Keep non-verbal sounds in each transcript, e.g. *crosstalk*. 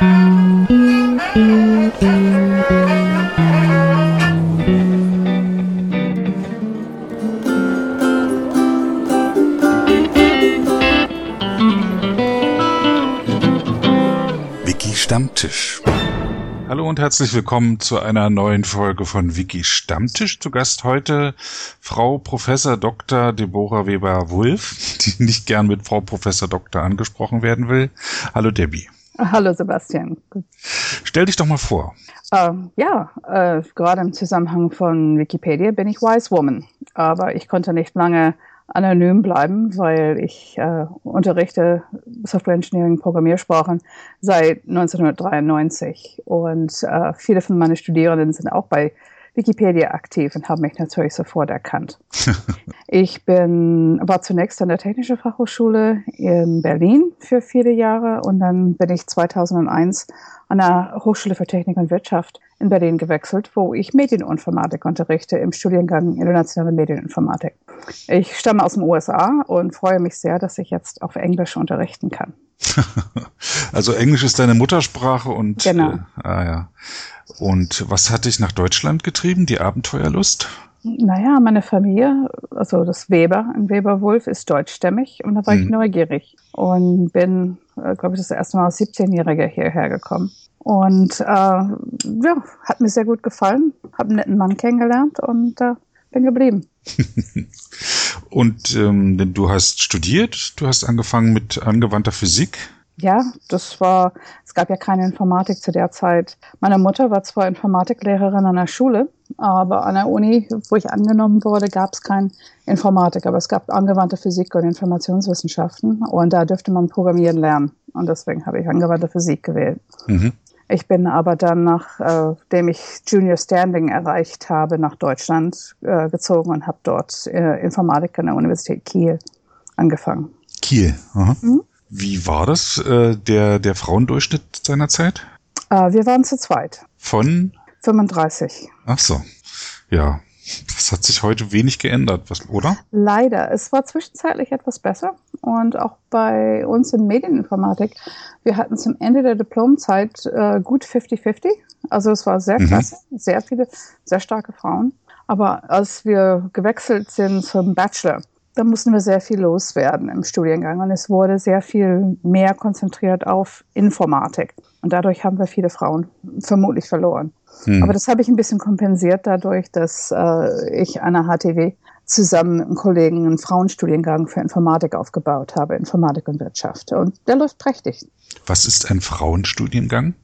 Wiki Stammtisch. Hallo und herzlich willkommen zu einer neuen Folge von Wiki Stammtisch. Zu Gast heute Frau Professor Dr. Deborah Weber-Wulff, die nicht gern mit Frau Professor Dr. angesprochen werden will. Hallo Debbie. Hallo Sebastian. Stell dich doch mal vor. Äh, ja, äh, gerade im Zusammenhang von Wikipedia bin ich Wise Woman, aber ich konnte nicht lange anonym bleiben, weil ich äh, unterrichte Software Engineering Programmiersprachen seit 1993 und äh, viele von meinen Studierenden sind auch bei Wikipedia aktiv und haben mich natürlich sofort erkannt. *laughs* ich bin, war zunächst an der Technischen Fachhochschule in Berlin für viele Jahre und dann bin ich 2001 an der Hochschule für Technik und Wirtschaft in Berlin gewechselt, wo ich Medieninformatik unterrichte im Studiengang Internationale Medieninformatik. Ich stamme aus den USA und freue mich sehr, dass ich jetzt auf Englisch unterrichten kann. *laughs* also Englisch ist deine Muttersprache und genau. Äh, ah ja. Und was hat dich nach Deutschland getrieben? Die Abenteuerlust? Naja, meine Familie, also das Weber, ein Weber-Wolf, ist deutschstämmig und da war hm. ich mhm. neugierig und bin, äh, glaube ich, das erste Mal als 17-Jähriger hierher gekommen. Und äh, ja, hat mir sehr gut gefallen, habe einen netten Mann kennengelernt und äh, bin geblieben. *laughs* und ähm, du hast studiert, du hast angefangen mit angewandter Physik. Ja, das war, es gab ja keine Informatik zu der Zeit. Meine Mutter war zwar Informatiklehrerin an der Schule, aber an der Uni, wo ich angenommen wurde, gab es kein Informatik, aber es gab angewandte Physik und Informationswissenschaften und da dürfte man Programmieren lernen. Und deswegen habe ich angewandte Physik gewählt. Mhm. Ich bin aber dann, nachdem äh, ich Junior Standing erreicht habe, nach Deutschland äh, gezogen und habe dort äh, Informatik an der Universität Kiel angefangen. Kiel, aha. Mhm. Wie war das, der, der Frauendurchschnitt seiner Zeit? Wir waren zu zweit. Von? 35. Ach so. Ja. Das hat sich heute wenig geändert, was, oder? Leider. Es war zwischenzeitlich etwas besser. Und auch bei uns in Medieninformatik, wir hatten zum Ende der Diplomzeit äh, gut 50-50. Also es war sehr mhm. klasse, sehr viele, sehr starke Frauen. Aber als wir gewechselt sind zum Bachelor, da mussten wir sehr viel loswerden im Studiengang und es wurde sehr viel mehr konzentriert auf Informatik. Und dadurch haben wir viele Frauen vermutlich verloren. Hm. Aber das habe ich ein bisschen kompensiert dadurch, dass äh, ich an der HTW zusammen mit einem Kollegen einen Frauenstudiengang für Informatik aufgebaut habe, Informatik und Wirtschaft. Und der läuft prächtig. Was ist ein Frauenstudiengang?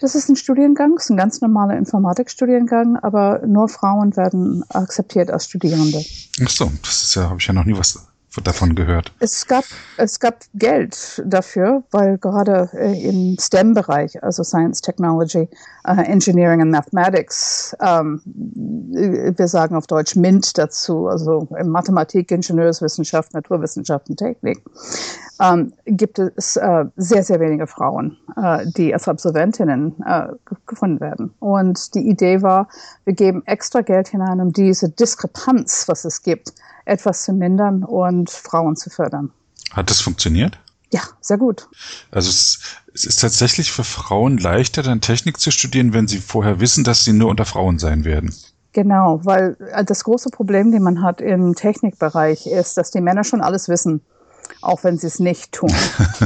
Das ist ein Studiengang, ist ein ganz normaler Informatikstudiengang, aber nur Frauen werden akzeptiert als Studierende. Ach so, das ist ja, habe ich ja noch nie was davon gehört. Es gab, es gab Geld dafür, weil gerade äh, im STEM-Bereich, also Science, Technology, uh, Engineering and Mathematics, ähm, wir sagen auf Deutsch MINT dazu, also Mathematik, Ingenieurswissenschaft, Naturwissenschaften, Technik, ähm, gibt es äh, sehr, sehr wenige Frauen, äh, die als Absolventinnen äh, gefunden werden. Und die Idee war, wir geben extra Geld hinein, um diese Diskrepanz, was es gibt, etwas zu mindern und Frauen zu fördern. Hat das funktioniert? Ja, sehr gut. Also es, es ist tatsächlich für Frauen leichter, dann Technik zu studieren, wenn sie vorher wissen, dass sie nur unter Frauen sein werden. Genau, weil äh, das große Problem, den man hat im Technikbereich, ist, dass die Männer schon alles wissen auch wenn sie es nicht tun.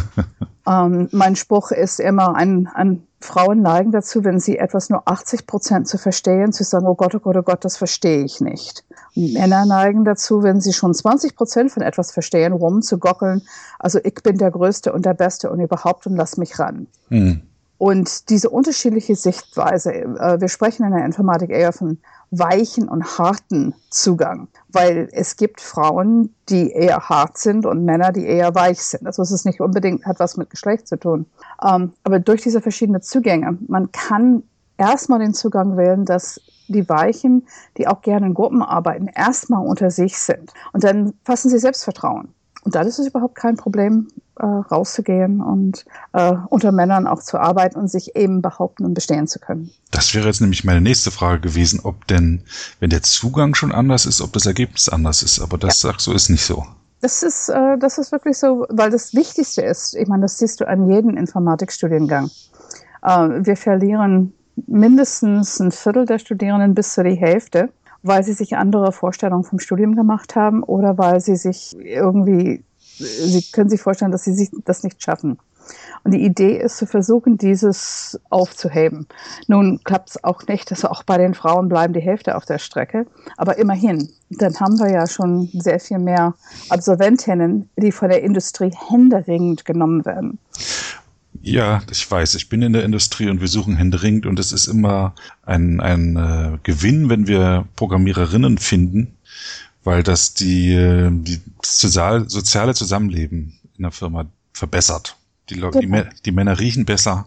*laughs* ähm, mein Spruch ist immer, ein, ein Frauen neigen dazu, wenn sie etwas nur 80 Prozent zu verstehen, zu sagen, oh Gott, oh Gott, oh Gott, das verstehe ich nicht. Männer neigen dazu, wenn sie schon 20 Prozent von etwas verstehen, rumzugockeln, also ich bin der Größte und der Beste und überhaupt und lass mich ran. Mhm. Und diese unterschiedliche Sichtweise, äh, wir sprechen in der Informatik eher von weichen und harten Zugang, weil es gibt Frauen, die eher hart sind und Männer, die eher weich sind. Also es ist nicht unbedingt, hat was mit Geschlecht zu tun. Ähm, aber durch diese verschiedenen Zugänge, man kann erstmal den Zugang wählen, dass die Weichen, die auch gerne in Gruppen arbeiten, erstmal unter sich sind. Und dann fassen sie Selbstvertrauen. Und dann ist es überhaupt kein Problem, äh, rauszugehen und äh, unter Männern auch zu arbeiten und sich eben behaupten und bestehen zu können. Das wäre jetzt nämlich meine nächste Frage gewesen, ob denn, wenn der Zugang schon anders ist, ob das Ergebnis anders ist. Aber das ja. sagst du, ist nicht so. Das ist, äh, das ist wirklich so, weil das Wichtigste ist, ich meine, das siehst du an jedem Informatikstudiengang. Äh, wir verlieren mindestens ein Viertel der Studierenden bis zu die Hälfte, weil sie sich andere Vorstellungen vom Studium gemacht haben oder weil sie sich irgendwie, sie können sich vorstellen, dass sie sich das nicht schaffen. Und die Idee ist zu versuchen, dieses aufzuheben. Nun klappt es auch nicht, dass auch bei den Frauen bleiben die Hälfte auf der Strecke. Aber immerhin, dann haben wir ja schon sehr viel mehr Absolventinnen, die von der Industrie händeringend genommen werden. Ja, ich weiß, ich bin in der Industrie und wir suchen händeringend und es ist immer ein, ein äh, Gewinn, wenn wir Programmiererinnen finden, weil das die, äh, die sozial, soziale Zusammenleben in der Firma verbessert. Die, genau. die, die, Männer riechen besser.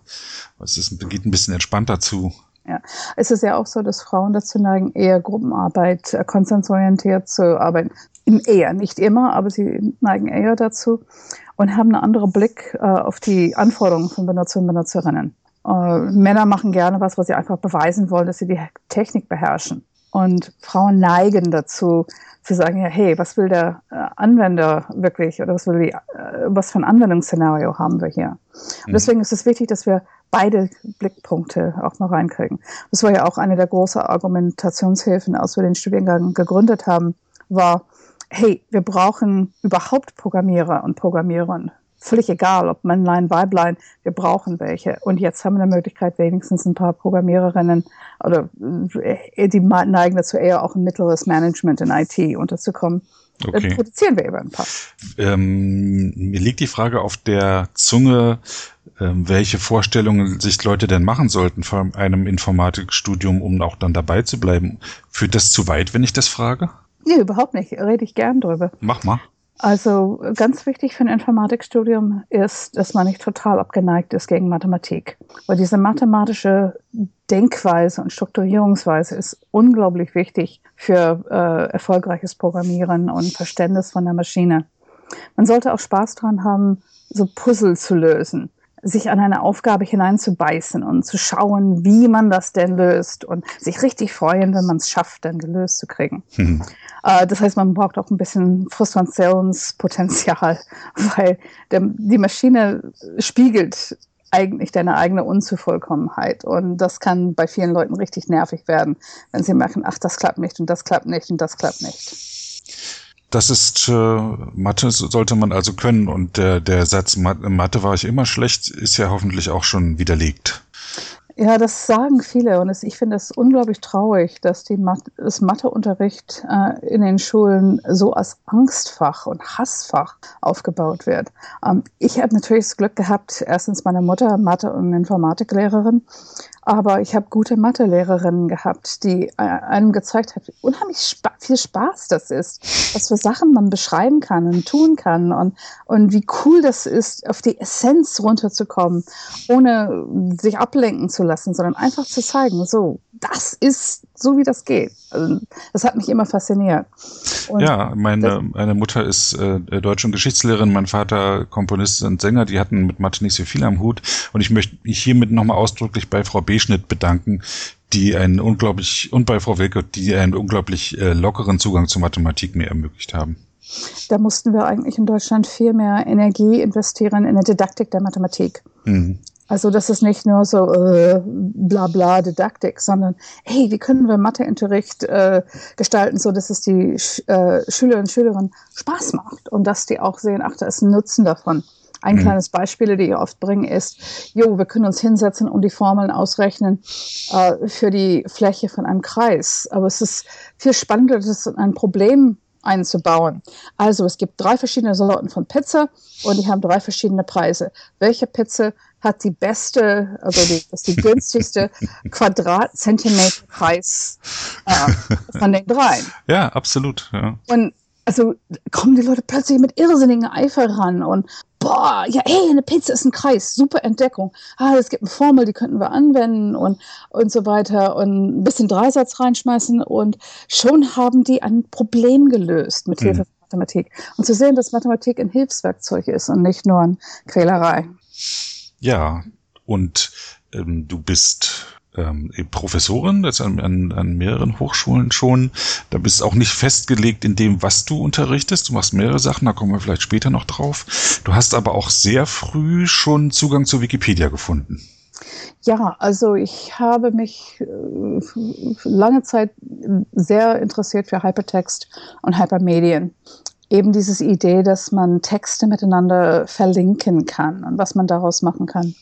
Es ist, geht ein bisschen entspannter zu. Ja, es ist ja auch so, dass Frauen dazu neigen, eher Gruppenarbeit, äh, konsensorientiert zu arbeiten. Eher, nicht immer, aber sie neigen eher dazu und haben einen anderen Blick äh, auf die Anforderungen von Benutzer und Benutzerinnen. Äh, Männer machen gerne was, was sie einfach beweisen wollen, dass sie die Technik beherrschen. Und Frauen neigen dazu, zu sagen, ja, hey, was will der äh, Anwender wirklich oder was will die, äh, was für ein Anwendungsszenario haben wir hier? Und mhm. deswegen ist es wichtig, dass wir beide Blickpunkte auch mal reinkriegen. Das war ja auch eine der großen Argumentationshilfen, als wir den Studiengang gegründet haben, war, hey, wir brauchen überhaupt Programmierer und Programmiererinnen völlig egal, ob Männlein, Weiblein, wir brauchen welche. Und jetzt haben wir eine Möglichkeit, wenigstens ein paar Programmiererinnen oder äh, die neigen dazu eher auch ein mittleres Management in IT unterzukommen. Okay. Dann produzieren wir eben ein paar. Ähm, mir liegt die Frage auf der Zunge, ähm, welche Vorstellungen sich Leute denn machen sollten vor einem Informatikstudium, um auch dann dabei zu bleiben. Führt das zu weit, wenn ich das frage? Nee, überhaupt nicht. Rede ich gern drüber. Mach mal. Also ganz wichtig für ein Informatikstudium ist, dass man nicht total abgeneigt ist gegen Mathematik. Weil diese mathematische Denkweise und Strukturierungsweise ist unglaublich wichtig für äh, erfolgreiches Programmieren und Verständnis von der Maschine. Man sollte auch Spaß dran haben, so Puzzle zu lösen sich an eine Aufgabe hineinzubeißen und zu schauen, wie man das denn löst und sich richtig freuen, wenn man es schafft, dann gelöst zu kriegen. Mhm. Äh, das heißt, man braucht auch ein bisschen Frustrationspotenzial, *laughs* weil der, die Maschine spiegelt eigentlich deine eigene Unzuvollkommenheit. Und das kann bei vielen Leuten richtig nervig werden, wenn sie merken, ach, das klappt nicht und das klappt nicht und das klappt nicht. Das ist äh, Mathe sollte man also können und der, der Satz Mathe war ich immer schlecht ist ja hoffentlich auch schon widerlegt. Ja, das sagen viele und ich finde es unglaublich traurig, dass die Mathe, das Matheunterricht äh, in den Schulen so als Angstfach und Hassfach aufgebaut wird. Ähm, ich habe natürlich das Glück gehabt, erstens meine Mutter Mathe- und Informatiklehrerin aber ich habe gute Mathe-Lehrerinnen gehabt, die äh, einem gezeigt hat, wie unheimlich spa viel Spaß das ist, was für Sachen man beschreiben kann und tun kann und, und wie cool das ist, auf die Essenz runterzukommen, ohne sich ablenken zu lassen, sondern einfach zu zeigen, so, das ist so, wie das geht. Also, das hat mich immer fasziniert. Und ja, meine, meine Mutter ist äh, Deutsch- und Geschichtslehrerin, mein Vater Komponist und Sänger, die hatten mit Mathe nicht so viel am Hut. Und ich möchte mich hiermit nochmal ausdrücklich bei Frau B-Schnitt bedanken, die einen unglaublich, und bei Frau Wilke, die einen unglaublich äh, lockeren Zugang zur Mathematik mir ermöglicht haben. Da mussten wir eigentlich in Deutschland viel mehr Energie investieren in der Didaktik der Mathematik. Mhm. Also das ist nicht nur so äh, bla bla Didaktik, sondern hey, wie können wir Matheunterricht äh, gestalten, so dass es die äh, Schüler und Schülerinnen Spaß macht und dass die auch sehen, ach, da ist ein Nutzen davon. Ein mhm. kleines Beispiel, die ich oft bringe, ist, jo, wir können uns hinsetzen und die Formeln ausrechnen äh, für die Fläche von einem Kreis. Aber es ist viel spannender, das ist ein Problem einzubauen. Also es gibt drei verschiedene Sorten von Pizza und die haben drei verschiedene Preise. Welche Pizza hat die beste, also die, das die günstigste *laughs* Quadratzentimeterpreis äh, von den drei? Ja, absolut. Ja. Und also kommen die Leute plötzlich mit irrsinnigen Eifer ran und boah, ja, ey, eine Pizza ist ein Kreis, super Entdeckung. Ah, es gibt eine Formel, die könnten wir anwenden und, und so weiter und ein bisschen Dreisatz reinschmeißen und schon haben die ein Problem gelöst mit Hilfe mhm. von Mathematik. Und zu sehen, dass Mathematik ein Hilfswerkzeug ist und nicht nur eine Quälerei. Ja, und ähm, du bist ähm, Professorin, das an, an, an mehreren Hochschulen schon. Da bist auch nicht festgelegt in dem, was du unterrichtest. Du machst mehrere Sachen, da kommen wir vielleicht später noch drauf. Du hast aber auch sehr früh schon Zugang zu Wikipedia gefunden. Ja, also ich habe mich äh, lange Zeit sehr interessiert für Hypertext und Hypermedien. Eben diese Idee, dass man Texte miteinander verlinken kann und was man daraus machen kann.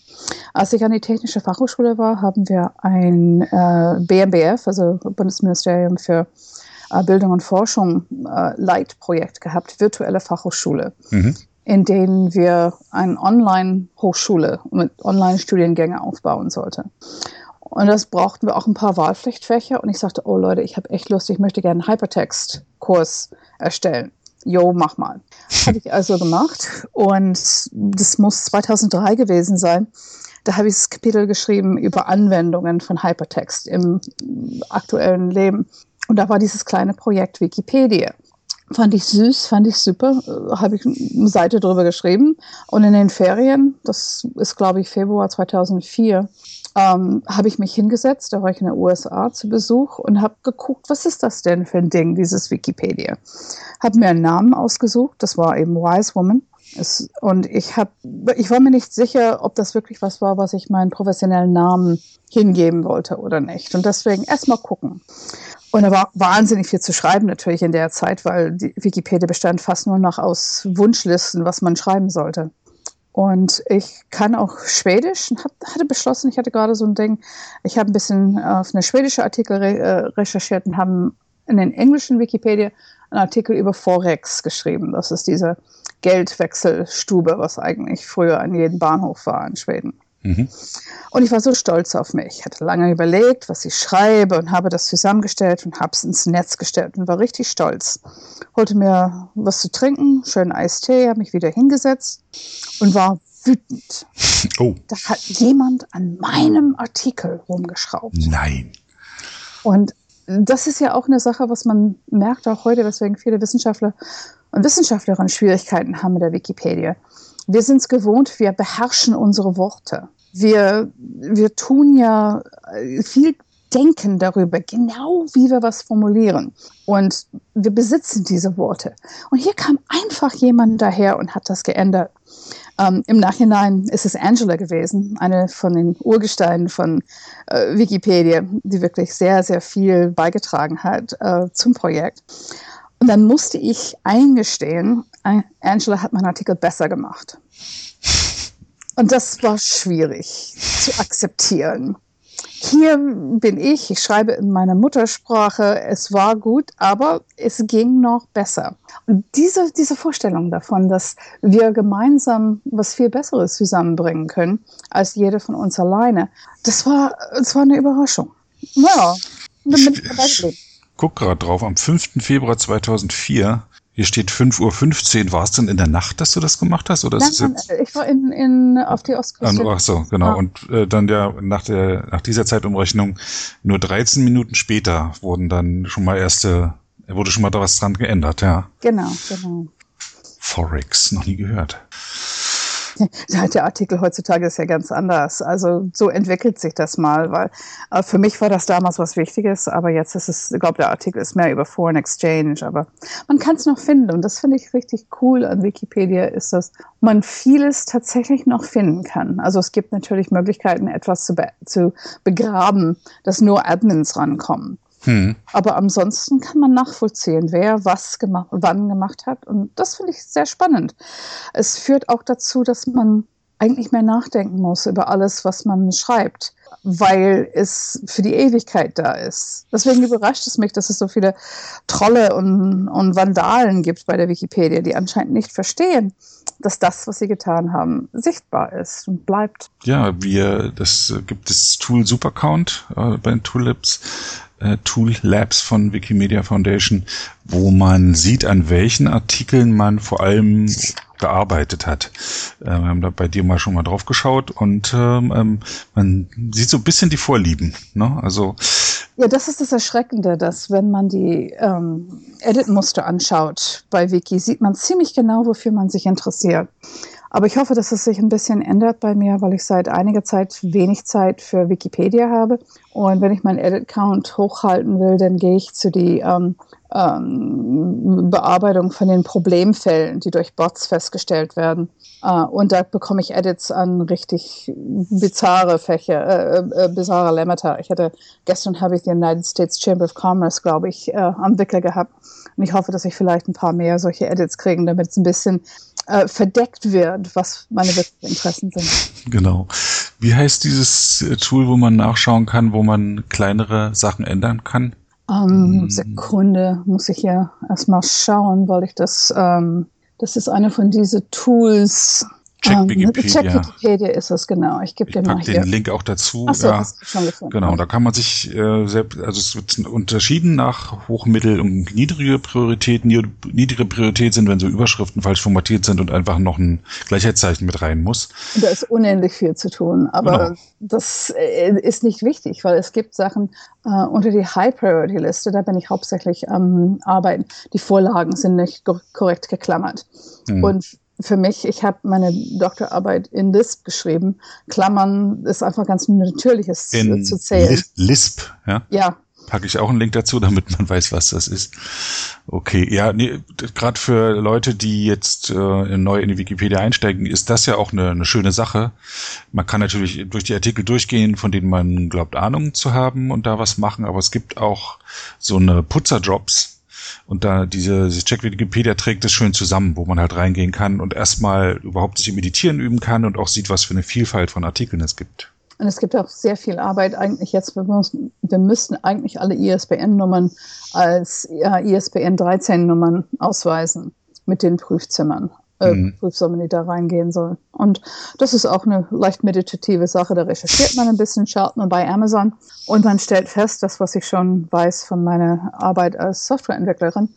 Als ich an die Technische Fachhochschule war, haben wir ein äh, BMBF, also Bundesministerium für äh, Bildung und Forschung, äh, Leitprojekt gehabt, virtuelle Fachhochschule. Mhm in denen wir eine Online-Hochschule mit Online-Studiengänge aufbauen sollten. Und das brauchten wir auch ein paar Wahlpflichtfächer. Und ich sagte, oh Leute, ich habe echt Lust, ich möchte gerne einen Hypertext-Kurs erstellen. Jo, mach mal. Habe ich also gemacht. Und das muss 2003 gewesen sein. Da habe ich das Kapitel geschrieben über Anwendungen von Hypertext im aktuellen Leben. Und da war dieses kleine Projekt Wikipedia. Fand ich süß, fand ich super. Habe ich eine Seite drüber geschrieben. Und in den Ferien, das ist glaube ich Februar 2004, ähm, habe ich mich hingesetzt, da war ich in den USA zu Besuch und habe geguckt, was ist das denn für ein Ding, dieses Wikipedia. Habe mir einen Namen ausgesucht, das war eben Wise Woman. Es, und ich, hab, ich war mir nicht sicher, ob das wirklich was war, was ich meinen professionellen Namen hingeben wollte oder nicht. Und deswegen erstmal gucken. Und da war wahnsinnig viel zu schreiben natürlich in der Zeit, weil die Wikipedia bestand fast nur noch aus Wunschlisten, was man schreiben sollte. Und ich kann auch Schwedisch und hab, hatte beschlossen, ich hatte gerade so ein Ding, ich habe ein bisschen auf eine schwedische Artikel re, äh, recherchiert und haben in den englischen Wikipedia einen Artikel über Forex geschrieben. Das ist diese Geldwechselstube, was eigentlich früher an jedem Bahnhof war in Schweden. Mhm. Und ich war so stolz auf mich. Ich hatte lange überlegt, was ich schreibe und habe das zusammengestellt und habe es ins Netz gestellt und war richtig stolz. Holte mir was zu trinken, schönen Eistee, habe mich wieder hingesetzt und war wütend. *laughs* Oh. Da hat jemand an meinem Artikel rumgeschraubt. Nein. Und das ist ja auch eine Sache, was man merkt auch heute, weswegen viele Wissenschaftler und Wissenschaftlerinnen Schwierigkeiten haben mit der Wikipedia. Wir sind es gewohnt, wir beherrschen unsere Worte. Wir, wir tun ja äh, viel denken darüber, genau wie wir was formulieren. Und wir besitzen diese Worte. Und hier kam einfach jemand daher und hat das geändert. Ähm, Im Nachhinein ist es Angela gewesen, eine von den Urgesteinen von äh, Wikipedia, die wirklich sehr, sehr viel beigetragen hat äh, zum Projekt. Und dann musste ich eingestehen, Angela hat meinen Artikel besser gemacht. Und das war schwierig zu akzeptieren. Hier bin ich, ich schreibe in meiner Muttersprache, es war gut, aber es ging noch besser. Und diese, diese Vorstellung davon, dass wir gemeinsam was viel Besseres zusammenbringen können, als jeder von uns alleine, das war, das war eine Überraschung. Ja, bin ich geblieben guck gerade drauf, am 5. Februar 2004. Hier steht 5.15 Uhr. War es denn in der Nacht, dass du das gemacht hast? Oder nein, nein, ich war in, in, auf die Ostküste. Ach so, genau. Ah. Und äh, dann ja nach, der, nach dieser Zeitumrechnung nur 13 Minuten später wurden dann schon mal erste, wurde schon mal da was dran geändert, ja. Genau, genau. Forex, noch nie gehört. *laughs* der Artikel heutzutage ist ja ganz anders. Also so entwickelt sich das mal, weil äh, für mich war das damals was Wichtiges, aber jetzt ist es, ich glaube, der Artikel ist mehr über Foreign Exchange, aber man kann es noch finden und das finde ich richtig cool an Wikipedia, ist, dass man vieles tatsächlich noch finden kann. Also es gibt natürlich Möglichkeiten, etwas zu, be zu begraben, dass nur Admins rankommen. Hm. Aber ansonsten kann man nachvollziehen, wer was gemacht, wann gemacht hat. Und das finde ich sehr spannend. Es führt auch dazu, dass man eigentlich mehr nachdenken muss über alles, was man schreibt, weil es für die Ewigkeit da ist. Deswegen überrascht es mich, dass es so viele Trolle und, und Vandalen gibt bei der Wikipedia, die anscheinend nicht verstehen, dass das, was sie getan haben, sichtbar ist und bleibt. Ja, wir, das gibt das Tool Supercount äh, bei den Tulips äh, Tool Labs von Wikimedia Foundation, wo man sieht, an welchen Artikeln man vor allem gearbeitet hat. Äh, wir haben da bei dir mal schon mal drauf geschaut und ähm, ähm, man sieht so ein bisschen die Vorlieben. Ne? Also ja, das ist das Erschreckende, dass wenn man die ähm, Edit-Muster anschaut bei Wiki, sieht man ziemlich genau, wofür man sich interessiert. Aber ich hoffe, dass es sich ein bisschen ändert bei mir, weil ich seit einiger Zeit wenig Zeit für Wikipedia habe. Und wenn ich meinen Edit-Count hochhalten will, dann gehe ich zu die ähm, ähm, Bearbeitung von den Problemfällen, die durch Bots festgestellt werden. Uh, und da bekomme ich Edits an richtig bizarre Fächer, äh, äh, bizarre Lemmata. Ich hatte, gestern habe ich die United States Chamber of Commerce, glaube ich, äh, am Wickel gehabt. Und ich hoffe, dass ich vielleicht ein paar mehr solche Edits kriegen, damit es ein bisschen äh, verdeckt wird, was meine wirklichen Interessen sind. Genau. Wie heißt dieses äh, Tool, wo man nachschauen kann, wo man kleinere Sachen ändern kann? Ähm, Sekunde, muss ich ja erstmal schauen, weil ich das ähm, das ist eine von diesen Tools. Check ähm, Wikipedia. Check Wikipedia ist es, genau. Ich gebe dir mal hier. den Link auch dazu. Ach so, ja. hast du schon gefunden. Genau, da kann man sich äh, selbst, also es wird unterschieden nach hoch, mittel und niedrige Priorität. Niedrige Priorität sind, wenn so Überschriften falsch formatiert sind und einfach noch ein Gleichheitszeichen mit rein muss. Da ist unendlich viel zu tun, aber genau. das äh, ist nicht wichtig, weil es gibt Sachen äh, unter die High Priority Liste, da bin ich hauptsächlich am Arbeiten. Die Vorlagen sind nicht korrekt geklammert. Mhm. Und für mich, ich habe meine Doktorarbeit in Lisp geschrieben. Klammern ist einfach ganz natürliches in zu zählen. Lisp, ja? Ja. Packe ich auch einen Link dazu, damit man weiß, was das ist. Okay, ja, nee, gerade für Leute, die jetzt äh, neu in die Wikipedia einsteigen, ist das ja auch eine, eine schöne Sache. Man kann natürlich durch die Artikel durchgehen, von denen man glaubt, Ahnung zu haben und da was machen, aber es gibt auch so eine Putzerdrops, und da diese, diese Check Wikipedia trägt es schön zusammen, wo man halt reingehen kann und erstmal überhaupt sich im Meditieren üben kann und auch sieht, was für eine Vielfalt von Artikeln es gibt. Und es gibt auch sehr viel Arbeit eigentlich jetzt. Wir, müssen, wir müssten eigentlich alle ISBN-Nummern als ISBN 13-Nummern ausweisen mit den Prüfzimmern äh, mhm. Prüfsumme, die da reingehen soll. Und das ist auch eine leicht meditative Sache. Da recherchiert man ein bisschen, schaut man bei Amazon und man stellt fest, das, was ich schon weiß von meiner Arbeit als Softwareentwicklerin,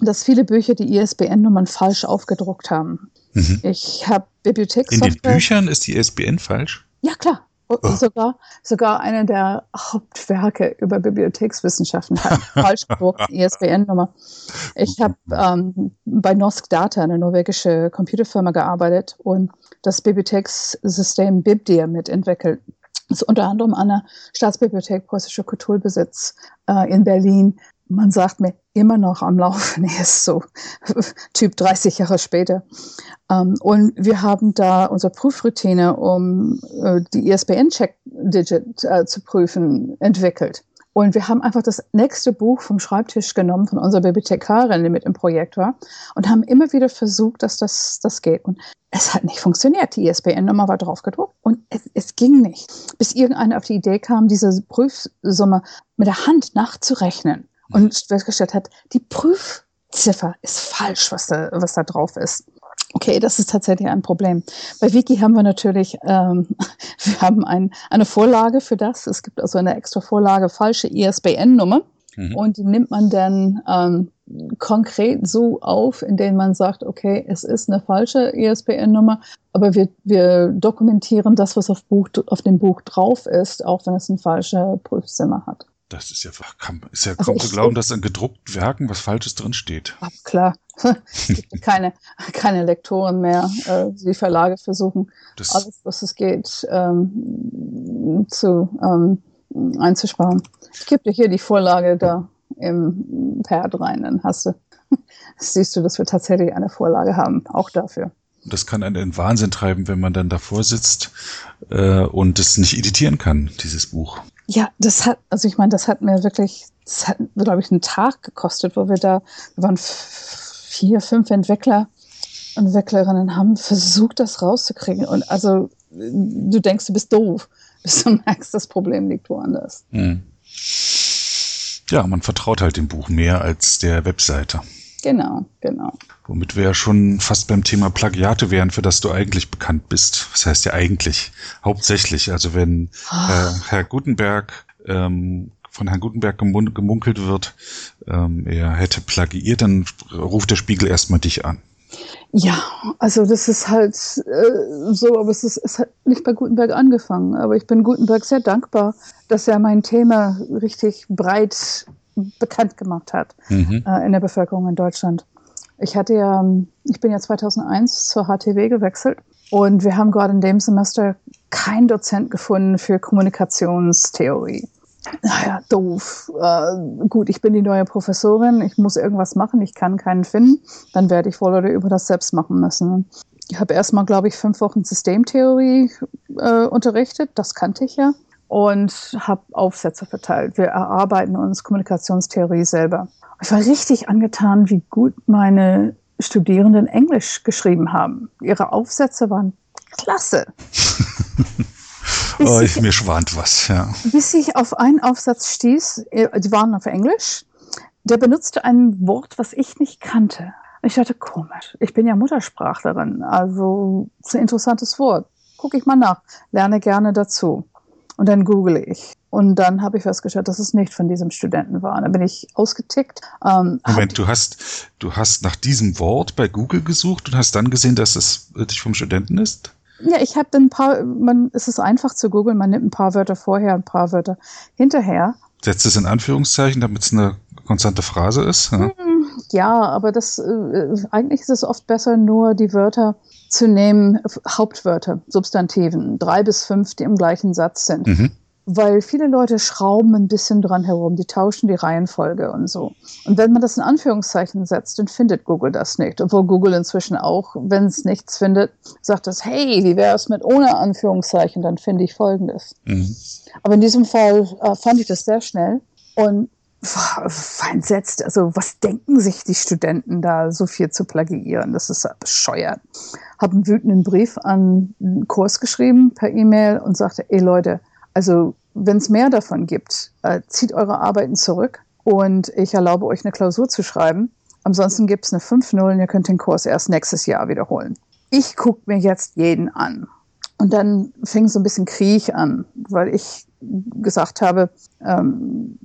dass viele Bücher die ISBN-Nummern falsch aufgedruckt haben. Mhm. Ich habe Bibliothekssoftware. In den Büchern ist die ISBN falsch? Ja, klar. Oh. Sogar, sogar einer der Hauptwerke über Bibliothekswissenschaften hat falsch gedruckt, *laughs* ISBN-Nummer. Ich habe ähm, bei Nosk Data, eine norwegische Computerfirma, gearbeitet und das Bibliothekssystem BibDir mitentwickelt. Das ist unter anderem an der Staatsbibliothek Preußischer Kulturbesitz äh, in Berlin man sagt mir immer noch am Laufen *laughs* ist, so *laughs* Typ 30 Jahre später. Ähm, und wir haben da unsere Prüfroutine, um äh, die ISBN-Check-Digit äh, zu prüfen, entwickelt. Und wir haben einfach das nächste Buch vom Schreibtisch genommen von unserer Bibliothekarin, die mit im Projekt war, und haben immer wieder versucht, dass das, das geht. Und es hat nicht funktioniert. Die ISBN-Nummer war drauf gedruckt und es, es ging nicht. Bis irgendeiner auf die Idee kam, diese Prüfsumme mit der Hand nachzurechnen und festgestellt hat, die Prüfziffer ist falsch, was da, was da drauf ist. Okay, das ist tatsächlich ein Problem. Bei Wiki haben wir natürlich, ähm, *laughs* wir haben ein, eine Vorlage für das. Es gibt also eine extra Vorlage, falsche ISBN-Nummer. Mhm. Und die nimmt man dann ähm, konkret so auf, indem man sagt, okay, es ist eine falsche ISBN-Nummer, aber wir, wir dokumentieren das, was auf, Buch, auf dem Buch drauf ist, auch wenn es eine falsche Prüfzimmer hat. Das ist ja, kann, ist ja also kaum zu glauben, dass in gedruckten Werken was Falsches drin steht. klar. *laughs* keine, keine Lektoren mehr. Äh, die Verlage versuchen, das alles, was es geht, ähm, zu, ähm, einzusparen. Ich gebe dir hier die Vorlage da im Pad rein, dann hast du, *laughs* siehst du, dass wir tatsächlich eine Vorlage haben, auch dafür. Das kann einen in Wahnsinn treiben, wenn man dann davor sitzt äh, und es nicht editieren kann, dieses Buch. Ja, das hat, also ich meine, das hat mir wirklich, das hat, glaube ich, einen Tag gekostet, wo wir da, wir waren vier, fünf Entwickler und Entwicklerinnen haben versucht, das rauszukriegen. Und also du denkst, du bist doof, *laughs* bis du merkst, das Problem liegt woanders. Hm. Ja, man vertraut halt dem Buch mehr als der Webseite. Genau, genau. Womit wir ja schon fast beim Thema Plagiate wären, für das du eigentlich bekannt bist. Das heißt ja eigentlich, hauptsächlich. Also wenn äh, Herr Gutenberg ähm, von Herrn Gutenberg gemunkelt wird, ähm, er hätte plagiiert, dann ruft der Spiegel erstmal dich an. Ja, also das ist halt äh, so, aber es, ist, es hat nicht bei Gutenberg angefangen. Aber ich bin Gutenberg sehr dankbar, dass er mein Thema richtig breit bekannt gemacht hat mhm. äh, in der Bevölkerung in Deutschland. Ich hatte ja, ich bin ja 2001 zur HTW gewechselt Und wir haben gerade in dem Semester keinen Dozent gefunden für Kommunikationstheorie. Naja, doof. Äh, gut, ich bin die neue Professorin, ich muss irgendwas machen, ich kann keinen finden, dann werde ich wohl oder über das selbst machen müssen. Ich habe erstmal, glaube ich, fünf Wochen Systemtheorie äh, unterrichtet, das kannte ich ja, und habe Aufsätze verteilt. Wir erarbeiten uns Kommunikationstheorie selber. Ich war richtig angetan, wie gut meine Studierenden Englisch geschrieben haben. Ihre Aufsätze waren klasse. *laughs* oh, ich, mir schwant was, ja. Bis ich auf einen Aufsatz stieß, äh, die waren auf Englisch, der benutzte ein Wort, was ich nicht kannte. Ich dachte, komisch, ich bin ja Muttersprachlerin, also ein interessantes Wort. Gucke ich mal nach, lerne gerne dazu. Und dann google ich. Und dann habe ich festgestellt, dass es nicht von diesem Studenten war. Dann bin ich ausgetickt. Ähm, Moment, du hast, du hast nach diesem Wort bei Google gesucht und hast dann gesehen, dass es wirklich vom Studenten ist? Ja, ich habe ein paar, man, es ist einfach zu googeln, man nimmt ein paar Wörter vorher, ein paar Wörter hinterher. Setzt es in Anführungszeichen, damit es eine konstante Phrase ist? Ja, hm, ja aber das, äh, eigentlich ist es oft besser, nur die Wörter zu nehmen, Hauptwörter, Substantiven, drei bis fünf, die im gleichen Satz sind. Mhm weil viele Leute schrauben ein bisschen dran herum, die tauschen die Reihenfolge und so. Und wenn man das in Anführungszeichen setzt, dann findet Google das nicht. Obwohl Google inzwischen auch, wenn es nichts findet, sagt das, hey, wie wäre es mit ohne Anführungszeichen, dann finde ich Folgendes. Mhm. Aber in diesem Fall äh, fand ich das sehr schnell und entsetzt. Also was denken sich die Studenten da, so viel zu plagiieren? Das ist ja bescheuert. Habe einen wütenden Brief an einen Kurs geschrieben per E-Mail und sagte, ey Leute, also wenn es mehr davon gibt, äh, zieht eure Arbeiten zurück und ich erlaube euch eine Klausur zu schreiben. Ansonsten gibt es eine 5-0 und ihr könnt den Kurs erst nächstes Jahr wiederholen. Ich gucke mir jetzt jeden an. Und dann fing so ein bisschen Krieg an, weil ich gesagt habe, ähm,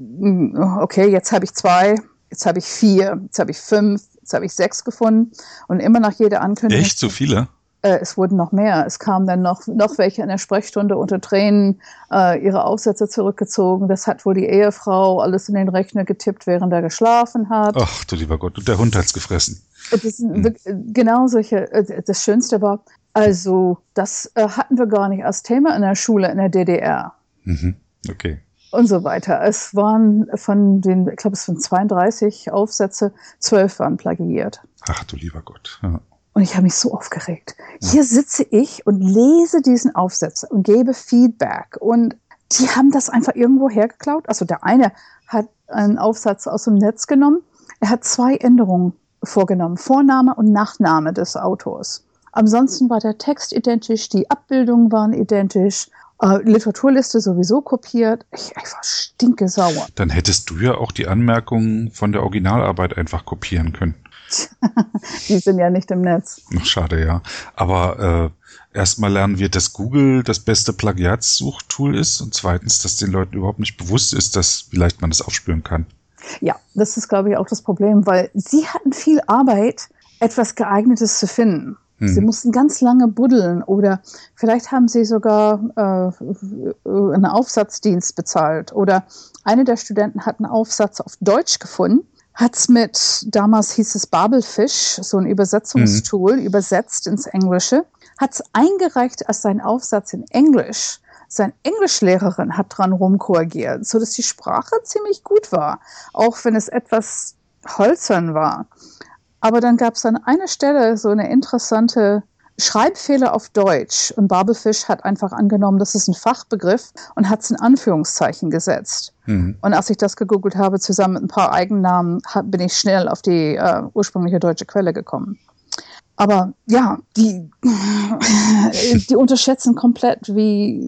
okay, jetzt habe ich zwei, jetzt habe ich vier, jetzt habe ich fünf, jetzt habe ich sechs gefunden und immer nach jeder Ankündigung. Echt so viele? Äh, es wurden noch mehr. Es kamen dann noch, noch welche in der Sprechstunde unter Tränen äh, ihre Aufsätze zurückgezogen. Das hat wohl die Ehefrau alles in den Rechner getippt, während er geschlafen hat. Ach du lieber Gott, und der Hund hat's gefressen. Das hm. Genau solche. Äh, das Schönste war, also das äh, hatten wir gar nicht als Thema in der Schule in der DDR. Mhm. Okay. Und so weiter. Es waren von den, ich glaube, es waren 32 Aufsätze, zwölf waren plagiiert. Ach du lieber Gott. Ja. Und ich habe mich so aufgeregt. Hier sitze ich und lese diesen Aufsatz und gebe Feedback. Und die haben das einfach irgendwo hergeklaut. Also der eine hat einen Aufsatz aus dem Netz genommen. Er hat zwei Änderungen vorgenommen. Vorname und Nachname des Autors. Ansonsten war der Text identisch, die Abbildungen waren identisch, äh, Literaturliste sowieso kopiert. Ich, ich war stinke sauer. Dann hättest du ja auch die Anmerkungen von der Originalarbeit einfach kopieren können. *laughs* die sind ja nicht im Netz. Ach, schade, ja. Aber äh, erstmal lernen wir, dass Google das beste Plagiatssuchtool ist und zweitens, dass den Leuten überhaupt nicht bewusst ist, dass wie leicht man das aufspüren kann. Ja, das ist, glaube ich, auch das Problem, weil sie hatten viel Arbeit, etwas geeignetes zu finden. Hm. Sie mussten ganz lange buddeln oder vielleicht haben sie sogar äh, einen Aufsatzdienst bezahlt oder eine der Studenten hat einen Aufsatz auf Deutsch gefunden hat's mit, damals hieß es Babelfish, so ein Übersetzungstool, mhm. übersetzt ins Englische, hat's eingereicht als sein Aufsatz in Englisch. Sein Englischlehrerin hat dran rumkorrigiert, so dass die Sprache ziemlich gut war, auch wenn es etwas hölzern war. Aber dann gab es an einer Stelle so eine interessante Schreibfehler auf Deutsch und Babelfish hat einfach angenommen, das ist ein Fachbegriff und hat es in Anführungszeichen gesetzt. Mhm. Und als ich das gegoogelt habe, zusammen mit ein paar Eigennamen, bin ich schnell auf die äh, ursprüngliche deutsche Quelle gekommen. Aber ja, die, *laughs* die unterschätzen komplett, wie,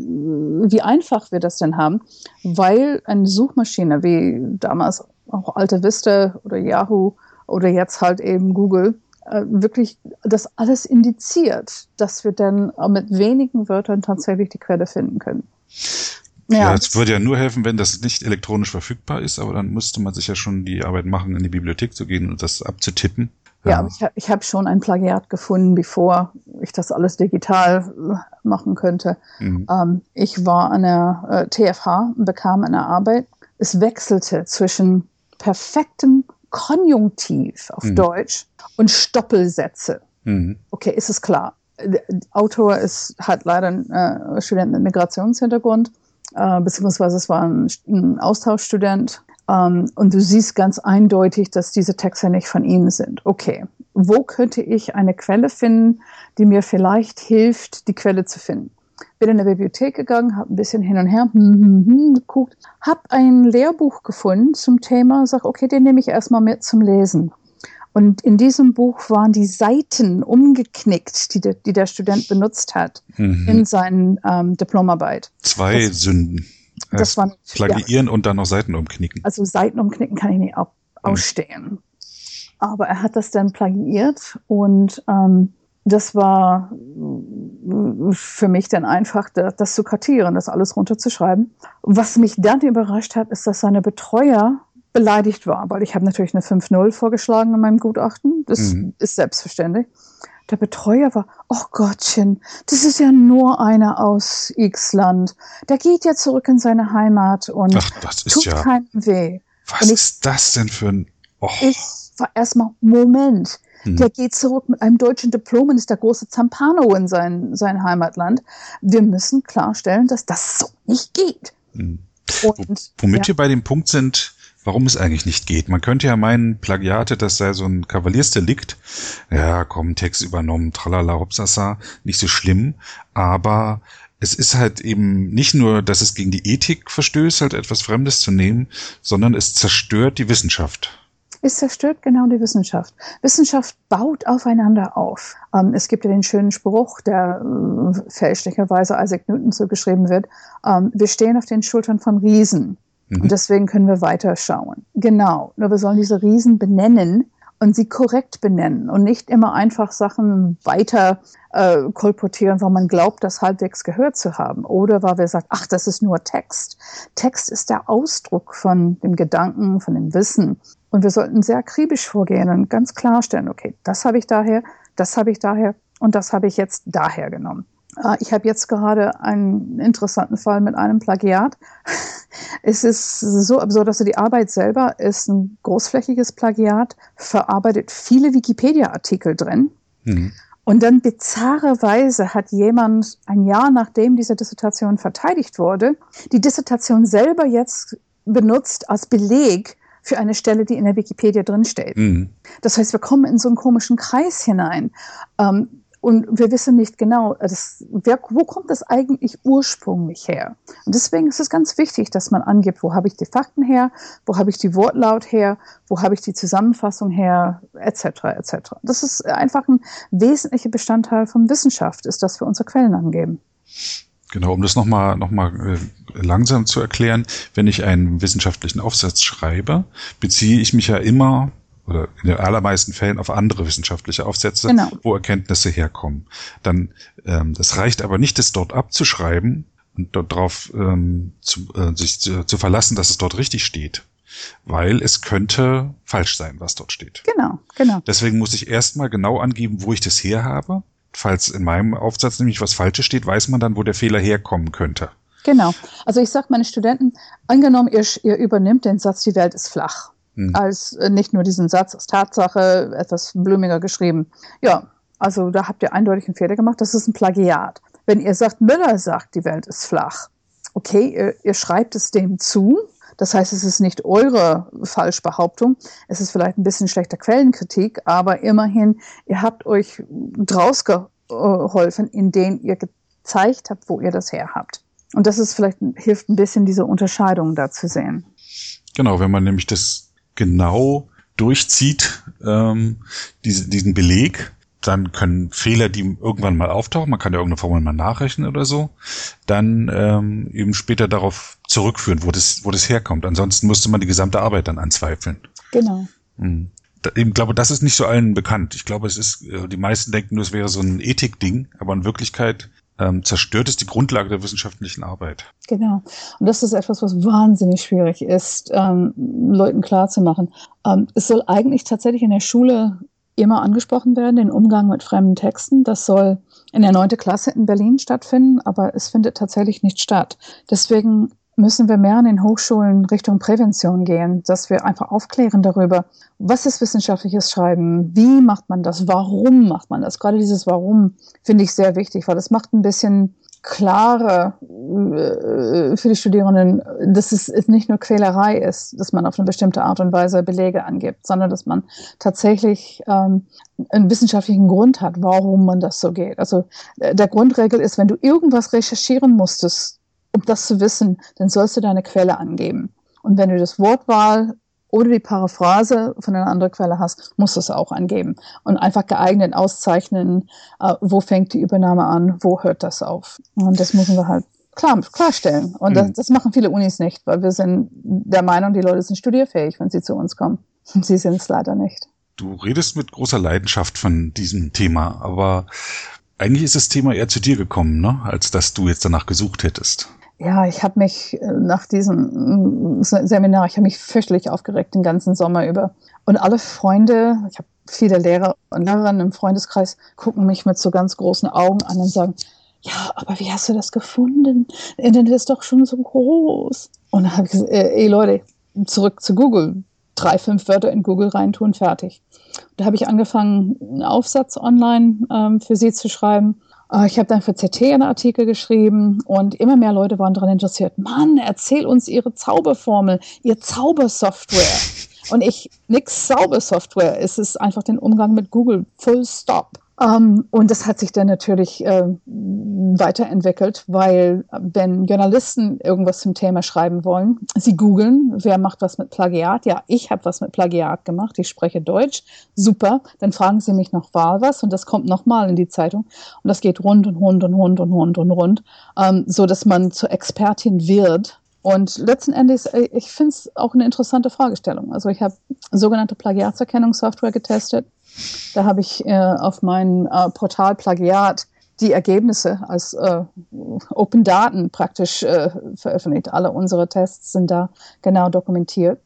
wie einfach wir das denn haben, weil eine Suchmaschine wie damals auch Alte Vista oder Yahoo oder jetzt halt eben Google äh, wirklich das alles indiziert, dass wir dann mit wenigen Wörtern tatsächlich die Quelle finden können. Ja, es würde ja nur helfen, wenn das nicht elektronisch verfügbar ist, aber dann müsste man sich ja schon die Arbeit machen, in die Bibliothek zu gehen und das abzutippen. Ja, ja ich, ich habe schon ein Plagiat gefunden, bevor ich das alles digital äh, machen könnte. Mhm. Ähm, ich war an der äh, TFH und bekam eine Arbeit. Es wechselte zwischen perfektem Konjunktiv auf mhm. Deutsch und Stoppelsätze. Mhm. Okay, ist es klar. Autor ist, hat leider einen äh, Student mit Migrationshintergrund, äh, beziehungsweise es war ein, ein Austauschstudent. Ähm, und du siehst ganz eindeutig, dass diese Texte nicht von ihm sind. Okay, wo könnte ich eine Quelle finden, die mir vielleicht hilft, die Quelle zu finden? Bin in der Bibliothek gegangen, habe ein bisschen hin und her hm, hm, hm, geguckt, habe ein Lehrbuch gefunden zum Thema, sag okay, den nehme ich erstmal mit zum Lesen. Und in diesem Buch waren die Seiten umgeknickt, die, de, die der Student benutzt hat mhm. in seinen ähm, Diplomarbeit. Zwei das, Sünden. Das war Plagiieren ja. und dann noch Seiten umknicken. Also Seiten umknicken kann ich nicht mhm. ausstehen. Aber er hat das dann plagiiert und ähm, das war für mich dann einfach, das zu kartieren, das alles runterzuschreiben. Was mich dann überrascht hat, ist, dass seine Betreuer beleidigt war, weil ich habe natürlich eine 5-0 vorgeschlagen in meinem Gutachten. Das mhm. ist selbstverständlich. Der Betreuer war, oh Gottchen, das ist ja nur einer aus X-Land. Der geht ja zurück in seine Heimat und Ach, tut ja, keinem weh. Was ich, ist das denn für ein... Oh. Ich war erstmal, Moment, der geht zurück mit einem deutschen Diplom und ist der große Zampano in sein, sein Heimatland. Wir müssen klarstellen, dass das so nicht geht. Hm. Und, Womit ja. wir bei dem Punkt sind, warum es eigentlich nicht geht. Man könnte ja meinen, Plagiate, das sei so ein Kavaliersdelikt. Ja, komm, Text übernommen, tralala, hopsasa, nicht so schlimm. Aber es ist halt eben nicht nur, dass es gegen die Ethik verstößt, halt etwas Fremdes zu nehmen, sondern es zerstört die Wissenschaft. Es zerstört genau die Wissenschaft. Wissenschaft baut aufeinander auf. Ähm, es gibt ja den schönen Spruch, der äh, fälschlicherweise Isaac Newton zugeschrieben wird. Ähm, wir stehen auf den Schultern von Riesen. Mhm. Und deswegen können wir weiterschauen. Genau. Nur wir sollen diese Riesen benennen und sie korrekt benennen und nicht immer einfach Sachen weiter äh, kolportieren, weil man glaubt, das halbwegs gehört zu haben. Oder weil wir sagen, ach, das ist nur Text. Text ist der Ausdruck von dem Gedanken, von dem Wissen. Und wir sollten sehr akribisch vorgehen und ganz klarstellen, okay, das habe ich daher, das habe ich daher und das habe ich jetzt daher genommen. Äh, ich habe jetzt gerade einen interessanten Fall mit einem Plagiat. *laughs* Es ist so absurd, dass die Arbeit selber ist ein großflächiges Plagiat, verarbeitet viele Wikipedia-Artikel drin. Mhm. Und dann bizarrerweise hat jemand ein Jahr nachdem diese Dissertation verteidigt wurde, die Dissertation selber jetzt benutzt als Beleg für eine Stelle, die in der Wikipedia drinsteht. Mhm. Das heißt, wir kommen in so einen komischen Kreis hinein. Ähm, und wir wissen nicht genau, das, wer, wo kommt das eigentlich ursprünglich her? Und deswegen ist es ganz wichtig, dass man angibt, wo habe ich die Fakten her, wo habe ich die Wortlaut her, wo habe ich die Zusammenfassung her, etc. etc. Das ist einfach ein wesentlicher Bestandteil von Wissenschaft, ist, dass wir unsere Quellen angeben. Genau, um das nochmal noch mal, äh, langsam zu erklären, wenn ich einen wissenschaftlichen Aufsatz schreibe, beziehe ich mich ja immer oder in den allermeisten Fällen auf andere wissenschaftliche Aufsätze, genau. wo Erkenntnisse herkommen. Dann, ähm, das reicht aber nicht, es dort abzuschreiben und dort drauf ähm, zu, äh, sich zu, zu verlassen, dass es dort richtig steht. Weil es könnte falsch sein, was dort steht. Genau, genau. Deswegen muss ich erstmal genau angeben, wo ich das her habe. Falls in meinem Aufsatz nämlich was Falsches steht, weiß man dann, wo der Fehler herkommen könnte. Genau. Also ich sage meinen Studenten, angenommen, ihr, ihr übernimmt den Satz, die Welt ist flach mhm. als äh, nicht nur diesen Satz als Tatsache etwas blumiger geschrieben. Ja, also da habt ihr eindeutig einen Fehler gemacht. Das ist ein Plagiat. Wenn ihr sagt, Müller sagt, die Welt ist flach, okay, ihr, ihr schreibt es dem zu. Das heißt, es ist nicht eure Falschbehauptung. Es ist vielleicht ein bisschen schlechter Quellenkritik, aber immerhin, ihr habt euch draus geholfen, indem ihr gezeigt habt, wo ihr das her habt. Und das ist vielleicht hilft ein bisschen diese Unterscheidung da zu sehen. Genau, wenn man nämlich das genau durchzieht, ähm, diese, diesen Beleg, dann können Fehler, die irgendwann mal auftauchen, man kann ja irgendeine Formel mal nachrechnen oder so, dann ähm, eben später darauf zurückführen, wo das, wo das herkommt. Ansonsten müsste man die gesamte Arbeit dann anzweifeln. Genau. Mhm. Ich glaube, das ist nicht so allen bekannt. Ich glaube, es ist, äh, die meisten denken nur, es wäre so ein Ethikding, aber in Wirklichkeit ähm, zerstört es die Grundlage der wissenschaftlichen Arbeit. Genau. Und das ist etwas, was wahnsinnig schwierig ist, ähm, Leuten klarzumachen. Ähm, es soll eigentlich tatsächlich in der Schule immer angesprochen werden, den Umgang mit fremden Texten. Das soll in der neunten Klasse in Berlin stattfinden, aber es findet tatsächlich nicht statt. Deswegen müssen wir mehr an den Hochschulen Richtung Prävention gehen, dass wir einfach aufklären darüber, was ist wissenschaftliches Schreiben, wie macht man das, warum macht man das. Gerade dieses Warum finde ich sehr wichtig, weil das macht ein bisschen klarer äh, für die Studierenden, dass es, es nicht nur Quälerei ist, dass man auf eine bestimmte Art und Weise Belege angibt, sondern dass man tatsächlich ähm, einen wissenschaftlichen Grund hat, warum man das so geht. Also äh, der Grundregel ist, wenn du irgendwas recherchieren musstest, um das zu wissen, dann sollst du deine Quelle angeben. Und wenn du das Wortwahl oder die Paraphrase von einer anderen Quelle hast, musst du es auch angeben. Und einfach geeignet auszeichnen, äh, wo fängt die Übernahme an, wo hört das auf. Und das müssen wir halt klar, klarstellen. Und mhm. das, das, machen viele Unis nicht, weil wir sind der Meinung, die Leute sind studierfähig, wenn sie zu uns kommen. *laughs* Sie sind es leider nicht. Du redest mit großer Leidenschaft von diesem Thema, aber eigentlich ist das Thema eher zu dir gekommen, ne? als dass du jetzt danach gesucht hättest ja, ich habe mich äh, nach diesem mm, Seminar, ich habe mich fürchterlich aufgeregt den ganzen Sommer über. Und alle Freunde, ich habe viele Lehrer und Lehrerinnen im Freundeskreis, gucken mich mit so ganz großen Augen an und sagen, ja, aber wie hast du das gefunden? Internet ist doch schon so groß. Und dann habe ich gesagt, äh, ey Leute, zurück zu Google. Drei, fünf Wörter in Google reintun, fertig. Da habe ich angefangen, einen Aufsatz online ähm, für sie zu schreiben äh, ich habe dann für CT einen Artikel geschrieben und immer mehr Leute waren daran interessiert. Mann, erzähl uns Ihre Zauberformel, Ihr Zaubersoftware. *laughs* Und ich, nix Zaubersoftware, es ist einfach den Umgang mit Google, full stop. Um, ähm, und das hat sich dann natürlich äh, weiterentwickelt, weil wenn Journalisten irgendwas zum Thema schreiben wollen, sie googeln, wer macht was mit Plagiat? Ja, ich habe was mit Plagiat gemacht, ich spreche Deutsch, super. Dann fragen sie mich noch wahl was und das kommt nochmal in die Zeitung und das geht rund und rund und rund und rund und rund, ähm, so dass man zur Expertin wird und letzten Endes, äh, ich finde es auch eine interessante Fragestellung. Also ich habe sogenannte Plagiatserkennungssoftware getestet. Da habe ich äh, auf mein äh, Portal Plagiat die Ergebnisse als äh, Open Daten praktisch äh, veröffentlicht. Alle unsere Tests sind da genau dokumentiert,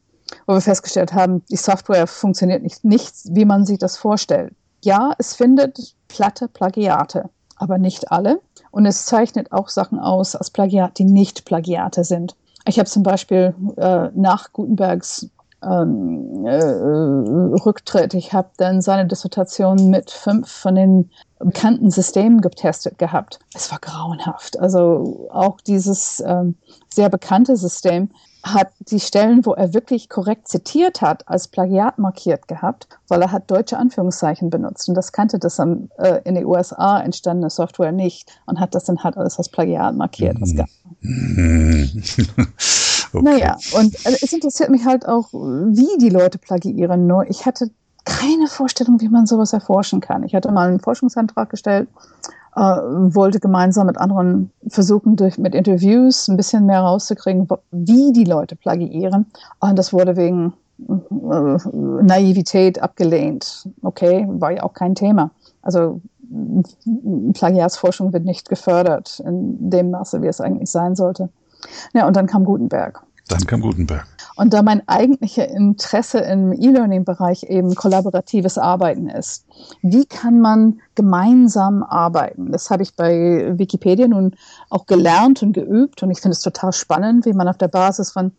wo wir festgestellt haben, die Software funktioniert nicht, nicht wie man sich das vorstellt. Ja, es findet platte Plagiate, aber nicht alle. Und es zeichnet auch Sachen aus als Plagiat, die nicht Plagiate sind. Ich habe zum Beispiel äh, nach Gutenbergs ähm, äh, Rücktritt. Ich habe dann seine Dissertation mit fünf von den bekannten Systemen getestet gehabt. Es war grauenhaft. Also auch dieses ähm, sehr bekannte System hat die Stellen, wo er wirklich korrekt zitiert hat, als Plagiat markiert gehabt, weil er hat deutsche Anführungszeichen benutzt. Und das kannte das am, äh, in den USA entstandene Software nicht und hat das dann halt alles als Plagiat markiert. Mhm. *laughs* okay. Naja, und äh, es interessiert mich halt auch, wie die Leute plagiieren. Nur ich hatte keine Vorstellung, wie man sowas erforschen kann. Ich hatte mal einen Forschungsantrag gestellt, äh, wollte gemeinsam mit anderen versuchen, durch, mit Interviews ein bisschen mehr rauszukriegen, wie die Leute plagiieren. Und das wurde wegen äh, Naivität abgelehnt. Okay, war ja auch kein Thema. Also Plagiatsforschung wird nicht gefördert in dem Maße, wie es eigentlich sein sollte. Ja, und dann kam Gutenberg. Dann kam Gutenberg. Und da mein eigentlicher Interesse im E-Learning-Bereich eben kollaboratives Arbeiten ist, wie kann man gemeinsam arbeiten? Das habe ich bei Wikipedia nun auch gelernt und geübt und ich finde es total spannend, wie man auf der Basis von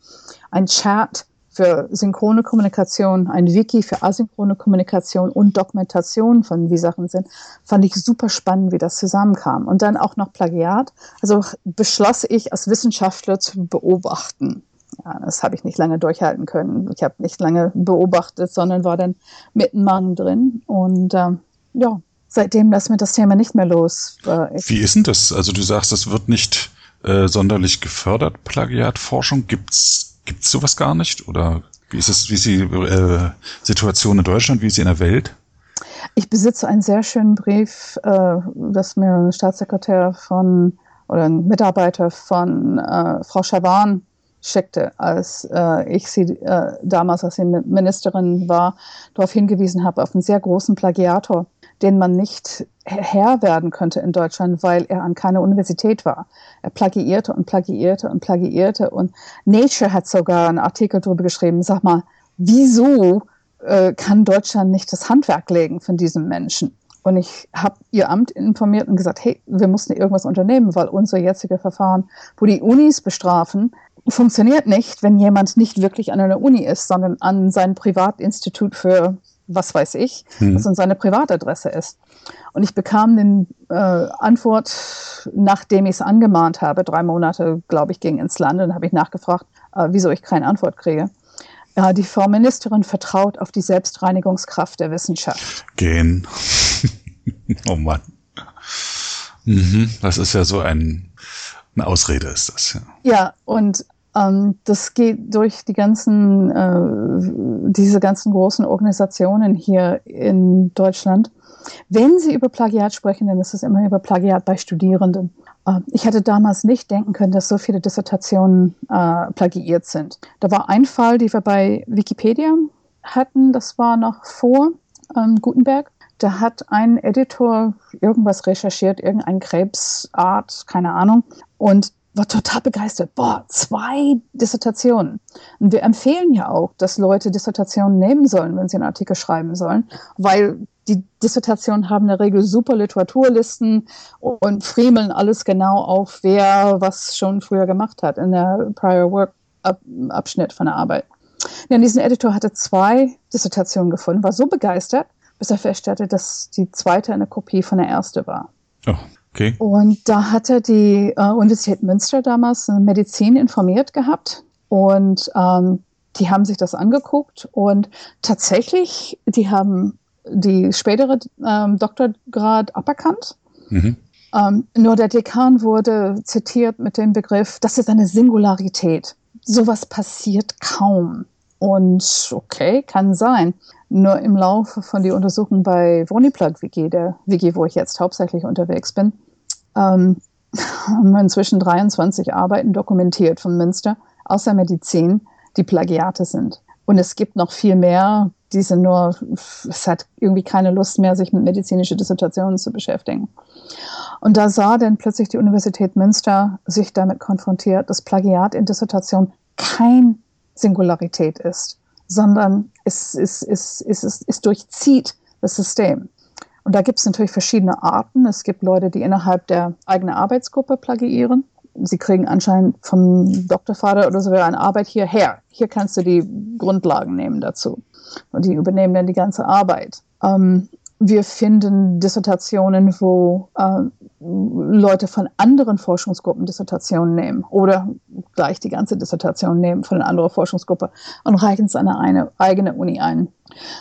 einem Chat für synchrone Kommunikation, ein Wiki für asynchrone Kommunikation und Dokumentation von wie Sachen sind, fand ich super spannend, wie das zusammenkam. Und dann auch noch Plagiat. Also beschloss ich als Wissenschaftler zu beobachten. Ja, das habe ich nicht lange durchhalten können. Ich habe nicht lange beobachtet, sondern war dann mittenmann drin. Und äh, ja, seitdem lassen wir das Thema nicht mehr los. Äh, Wie ist denn das? Also du sagst, das wird nicht äh, sonderlich gefördert, Plagiatforschung. Gibt's gibt's sowas gar nicht? Oder wie ist es, wie ist die äh, Situation in Deutschland, wie ist sie in der Welt? Ich besitze einen sehr schönen Brief, äh, das mir ein Staatssekretär von oder ein Mitarbeiter von äh, Frau Schawan schickte, als äh, ich sie äh, damals, als sie Ministerin war, darauf hingewiesen habe, auf einen sehr großen Plagiator, den man nicht Herr werden könnte in Deutschland, weil er an keiner Universität war. Er plagiierte und plagiierte und plagiierte und Nature hat sogar einen Artikel darüber geschrieben, sag mal, wieso äh, kann Deutschland nicht das Handwerk legen von diesem Menschen? Und ich habe ihr Amt informiert und gesagt, hey, wir mussten irgendwas unternehmen, weil unser jetziger Verfahren, wo die Unis bestrafen, funktioniert nicht, wenn jemand nicht wirklich an einer Uni ist, sondern an sein Privatinstitut für was weiß ich, hm. was in seine Privatadresse ist. Und ich bekam den äh, Antwort, nachdem ich es angemahnt habe, drei Monate, glaube ich, ging ins Land, und habe ich nachgefragt, äh, wieso ich keine Antwort kriege. Ja, die Frau Ministerin vertraut auf die Selbstreinigungskraft der Wissenschaft. Gehen. *laughs* oh Mann. Mhm, das ist ja so ein, eine Ausrede, ist das, ja. Ja, und ähm, das geht durch die ganzen, äh, diese ganzen großen Organisationen hier in Deutschland. Wenn Sie über Plagiat sprechen, dann ist es immer über Plagiat bei Studierenden. Äh, ich hätte damals nicht denken können, dass so viele Dissertationen äh, plagiiert sind. Da war ein Fall, den wir bei Wikipedia hatten, das war noch vor ähm, Gutenberg. Da hat ein Editor irgendwas recherchiert, irgendein Krebsart, keine Ahnung. Und war total begeistert. Boah, zwei Dissertationen. Und wir empfehlen ja auch, dass Leute Dissertationen nehmen sollen, wenn sie einen Artikel schreiben sollen, weil die Dissertationen haben in der Regel super Literaturlisten und friemeln alles genau auf, wer was schon früher gemacht hat in der Prior Work Abschnitt von der Arbeit. Ja, diesen Editor hatte zwei Dissertationen gefunden, war so begeistert, bis er feststellte, dass die zweite eine Kopie von der ersten war. Oh. Okay. Und da hatte die äh, Universität Münster damals Medizin informiert gehabt und ähm, die haben sich das angeguckt und tatsächlich, die haben die spätere ähm, Doktorgrad aberkannt. Mhm. Ähm, nur der Dekan wurde zitiert mit dem Begriff, das ist eine Singularität. Sowas passiert kaum. Und okay, kann sein. Nur im Laufe von der Untersuchung bei Woniplug WG, der WG, wo ich jetzt hauptsächlich unterwegs bin, ähm, haben wir inzwischen 23 Arbeiten dokumentiert von Münster aus der Medizin, die Plagiate sind. Und es gibt noch viel mehr, die sind nur, es hat irgendwie keine Lust mehr, sich mit medizinischen Dissertationen zu beschäftigen. Und da sah dann plötzlich die Universität Münster sich damit konfrontiert, dass Plagiat in Dissertation kein Singularität ist, sondern es, es, es, es, es, es durchzieht das System. Und da gibt es natürlich verschiedene Arten. Es gibt Leute, die innerhalb der eigenen Arbeitsgruppe plagiieren. Sie kriegen anscheinend vom Doktorvater oder so eine Arbeit hierher. Hier kannst du die Grundlagen nehmen dazu. Und die übernehmen dann die ganze Arbeit. Ähm, wir finden Dissertationen, wo äh, Leute von anderen Forschungsgruppen Dissertationen nehmen oder gleich die ganze Dissertation nehmen von einer anderen Forschungsgruppe und reichen es an eine eigene Uni ein.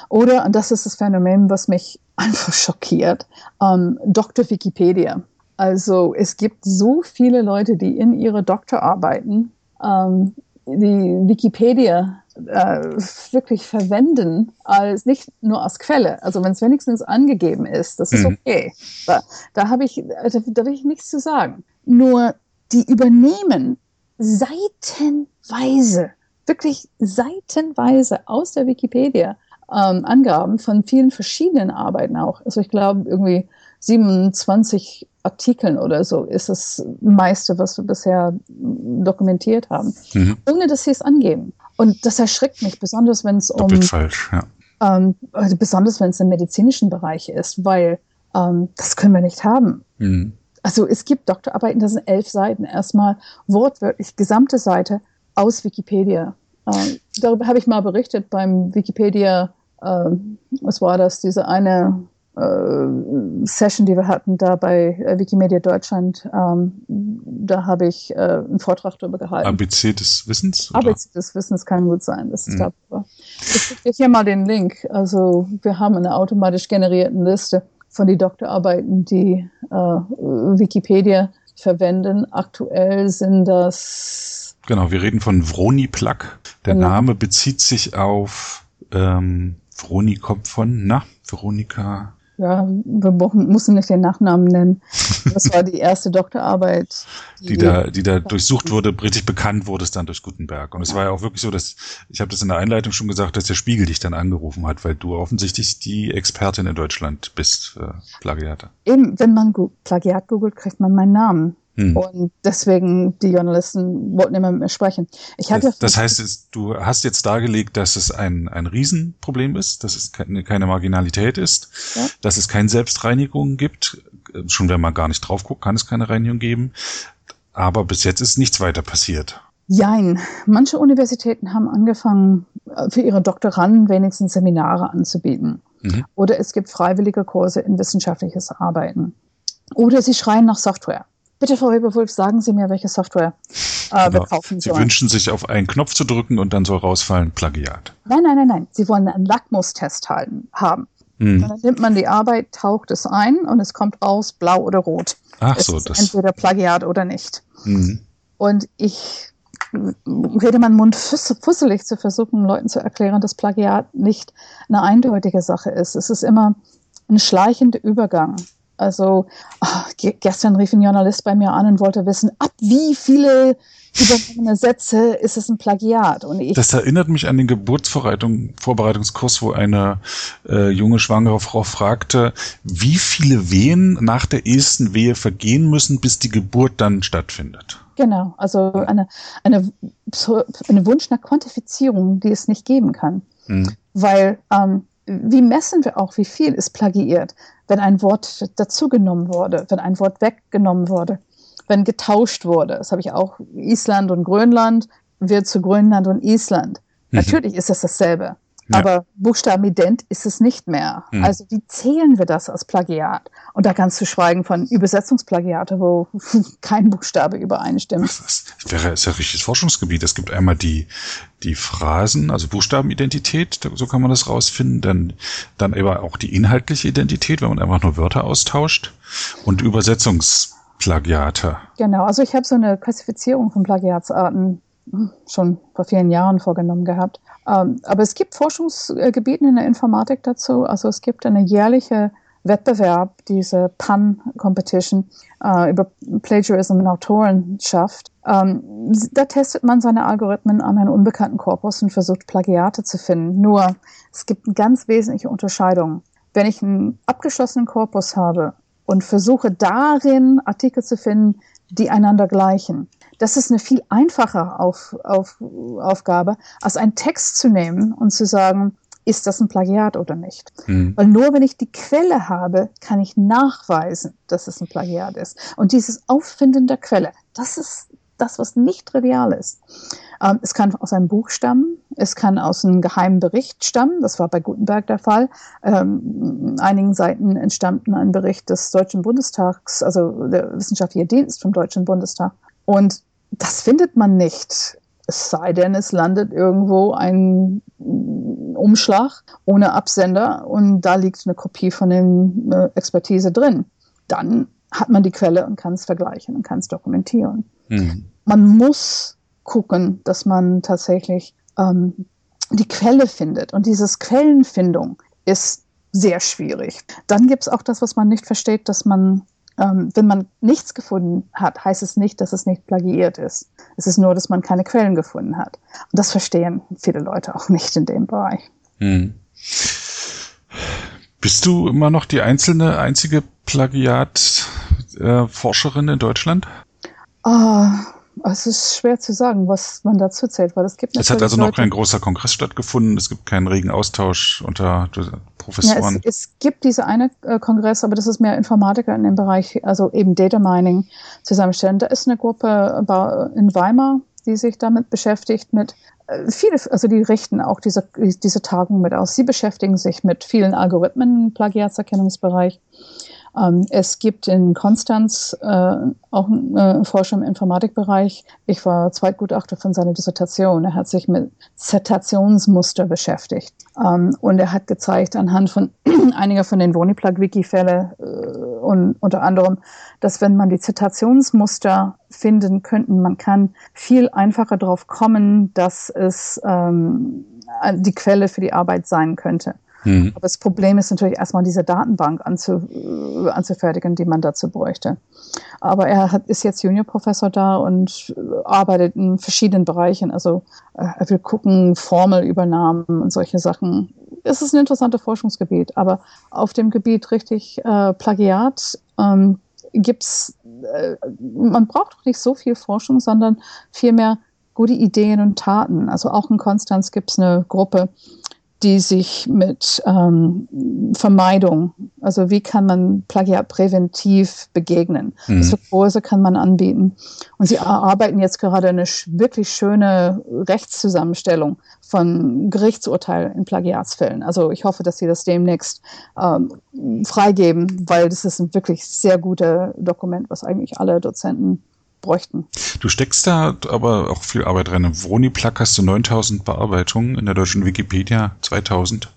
Oder, und das ist das Phänomen, was mich *laughs* einfach schockiert, ähm, Dr. Wikipedia. Also es gibt so viele Leute, die in ihre Doktorarbeiten ähm, die Wikipedia äh, wirklich verwenden, als nicht nur als Quelle. Also wenn es wenigstens angegeben ist, das ist mhm. okay. Da, da habe ich, da, da will ich nichts zu sagen. Nur die übernehmen seitenweise, wirklich seitenweise aus der Wikipedia ähm, Angaben von vielen verschiedenen Arbeiten auch. Also ich glaube irgendwie 27 Artikeln oder so ist das meiste, was wir bisher dokumentiert haben, mhm. ohne dass sie es angeben. Und das erschrickt mich, besonders wenn es um falsch, ja. ähm, also besonders wenn es im medizinischen Bereich ist, weil ähm, das können wir nicht haben. Mhm. Also es gibt Doktorarbeiten, das sind elf Seiten, erstmal wortwörtlich gesamte Seite aus Wikipedia. Ähm, darüber habe ich mal berichtet beim Wikipedia, äh, was war das, diese eine Session, die wir hatten da bei äh, Wikimedia Deutschland, ähm, da habe ich äh, einen Vortrag darüber gehalten. ABC des Wissens? Oder? ABC des Wissens kann gut sein. Das ist mhm. da. Ich gebe dir hier mal den Link. Also wir haben eine automatisch generierten Liste von den Doktorarbeiten, die äh, Wikipedia verwenden. Aktuell sind das. Genau, wir reden von Vroni Plug. Der genau. Name bezieht sich auf ähm, Vroni kommt von, na, Veronika ja, wir mussten nicht den Nachnamen nennen. Das war die erste Doktorarbeit. Die, die da, die da durchsucht wurde, richtig bekannt wurde es dann durch Gutenberg. Und es war ja auch wirklich so, dass, ich habe das in der Einleitung schon gesagt, dass der Spiegel dich dann angerufen hat, weil du offensichtlich die Expertin in Deutschland bist für Plagiate. Eben, wenn man Plagiat googelt, kriegt man meinen Namen. Hm. Und deswegen, die Journalisten wollten immer mit mir sprechen. Ich hatte das, das heißt, du hast jetzt dargelegt, dass es ein, ein Riesenproblem ist, dass es keine, keine Marginalität ist, ja? dass es keine Selbstreinigung gibt. Schon wenn man gar nicht drauf guckt, kann es keine Reinigung geben. Aber bis jetzt ist nichts weiter passiert. Jein. Manche Universitäten haben angefangen, äh, für ihre Doktoranden wenigstens Seminare anzubieten. Mhm. Oder es gibt freiwillige Kurse in wissenschaftliches Arbeiten. Oder sie schreien nach Software. Bitte, Frau Weber-Wulf, sagen Sie mir, welche Software äh, genau. wir kaufen sollen. Sie wünschen sich auf einen Knopf zu drücken und dann soll rausfallen Plagiat. Nein, nein, nein, nein. Sie wollen einen Lackmustest halten, haben. Mhm. Dann nimmt man die Arbeit, taucht es ein und es kommt raus, blau oder rot. Ach es so, ist das. Entweder Plagiat oder nicht. Mhm. Und ich rede meinen Mund fusselig zu versuchen, Leuten zu erklären, dass Plagiat nicht eine eindeutige Sache ist. Es ist immer ein schleichender Übergang. Also ach, gestern rief ein Journalist bei mir an und wollte wissen, ab wie viele übernommene Sätze ist es ein Plagiat. Und ich das erinnert mich an den Geburtsvorbereitungskurs, wo eine äh, junge schwangere Frau fragte, wie viele Wehen nach der ersten Wehe vergehen müssen, bis die Geburt dann stattfindet. Genau, also eine, eine, eine Wunsch nach Quantifizierung, die es nicht geben kann. Hm. Weil ähm, wie messen wir auch, wie viel ist plagiiert, wenn ein Wort dazugenommen wurde, wenn ein Wort weggenommen wurde, wenn getauscht wurde. Das habe ich auch. Island und Grönland wird zu Grönland und Island. Mhm. Natürlich ist es dasselbe. Ja. Aber buchstabenident ist es nicht mehr. Mhm. Also wie zählen wir das als Plagiat? Und da ganz zu schweigen von Übersetzungsplagiate, wo *laughs* kein Buchstabe übereinstimmt. Das wäre ist ja richtiges Forschungsgebiet. Es gibt einmal die, die Phrasen, also Buchstabenidentität, so kann man das rausfinden. Dann, dann aber auch die inhaltliche Identität, wenn man einfach nur Wörter austauscht. Und Übersetzungsplagiate. Genau, also ich habe so eine Klassifizierung von Plagiatsarten schon vor vielen Jahren vorgenommen gehabt. Ähm, aber es gibt Forschungsgebiete in der Informatik dazu. Also es gibt eine jährliche Wettbewerb, diese PAN-Competition äh, über Plagiarism in Autorenschaft. Ähm, da testet man seine Algorithmen an einen unbekannten Korpus und versucht Plagiate zu finden. Nur es gibt eine ganz wesentliche Unterscheidung. Wenn ich einen abgeschlossenen Korpus habe und versuche darin Artikel zu finden, die einander gleichen, das ist eine viel einfache Auf, Auf, Aufgabe, als einen Text zu nehmen und zu sagen, ist das ein Plagiat oder nicht? Mhm. Weil nur wenn ich die Quelle habe, kann ich nachweisen, dass es ein Plagiat ist. Und dieses Auffinden der Quelle, das ist das, was nicht trivial ist. Ähm, es kann aus einem Buch stammen, es kann aus einem geheimen Bericht stammen, das war bei Gutenberg der Fall. Ähm, einigen Seiten entstammten ein Bericht des Deutschen Bundestags, also der wissenschaftliche Dienst vom Deutschen Bundestag. Und das findet man nicht. Es sei denn, es landet irgendwo ein Umschlag ohne Absender und da liegt eine Kopie von der äh, Expertise drin. Dann hat man die Quelle und kann es vergleichen und kann es dokumentieren. Mhm. Man muss gucken, dass man tatsächlich ähm, die Quelle findet. Und dieses Quellenfindung ist sehr schwierig. Dann gibt es auch das, was man nicht versteht, dass man ähm, wenn man nichts gefunden hat, heißt es nicht, dass es nicht plagiiert ist. Es ist nur, dass man keine Quellen gefunden hat. Und das verstehen viele Leute auch nicht in dem Bereich. Hm. Bist du immer noch die einzelne, einzige Plagiat-Forscherin äh, in Deutschland? Oh, es ist schwer zu sagen, was man dazu zählt, weil es gibt Es hat also noch kein großer Kongress stattgefunden, es gibt keinen regen Austausch unter Professoren. Ja, es, es, gibt diese eine äh, Kongress, aber das ist mehr Informatiker in dem Bereich, also eben Data Mining zusammenstellen. Da ist eine Gruppe in Weimar, die sich damit beschäftigt, mit äh, viele, also die richten auch diese, diese Tagung mit aus. Sie beschäftigen sich mit vielen Algorithmen im Plagiatserkennungsbereich. Ähm, es gibt in Konstanz äh, auch einen äh, Forscher im Informatikbereich. Ich war Zweitgutachter von seiner Dissertation. Er hat sich mit Zitationsmuster beschäftigt. Ähm, und er hat gezeigt anhand von *clears throat* einiger von den Woniplag-Wiki-Fälle äh, und unter anderem, dass wenn man die Zitationsmuster finden könnten, man kann viel einfacher darauf kommen, dass es ähm, die Quelle für die Arbeit sein könnte. Mhm. Aber das Problem ist natürlich erstmal diese Datenbank anzu, äh, anzufertigen, die man dazu bräuchte. Aber er hat, ist jetzt Juniorprofessor da und arbeitet in verschiedenen Bereichen. Also äh, er will gucken, Formelübernahmen und solche Sachen. Es ist ein interessantes Forschungsgebiet, aber auf dem Gebiet richtig äh, Plagiat ähm, gibt's, äh, man braucht nicht so viel Forschung, sondern vielmehr gute Ideen und Taten. Also auch in Konstanz gibt es eine Gruppe, die sich mit ähm, Vermeidung, also wie kann man Plagiat präventiv begegnen. Mhm. Für Kurse kann man anbieten. Und sie arbeiten jetzt gerade eine wirklich schöne Rechtszusammenstellung von Gerichtsurteilen in Plagiatsfällen. Also ich hoffe, dass sie das demnächst ähm, freigeben, weil das ist ein wirklich sehr gutes Dokument, was eigentlich alle Dozenten bräuchten. Du steckst da aber auch viel Arbeit rein. Im Vroniplug hast du 9000 Bearbeitungen, in der deutschen Wikipedia 2000.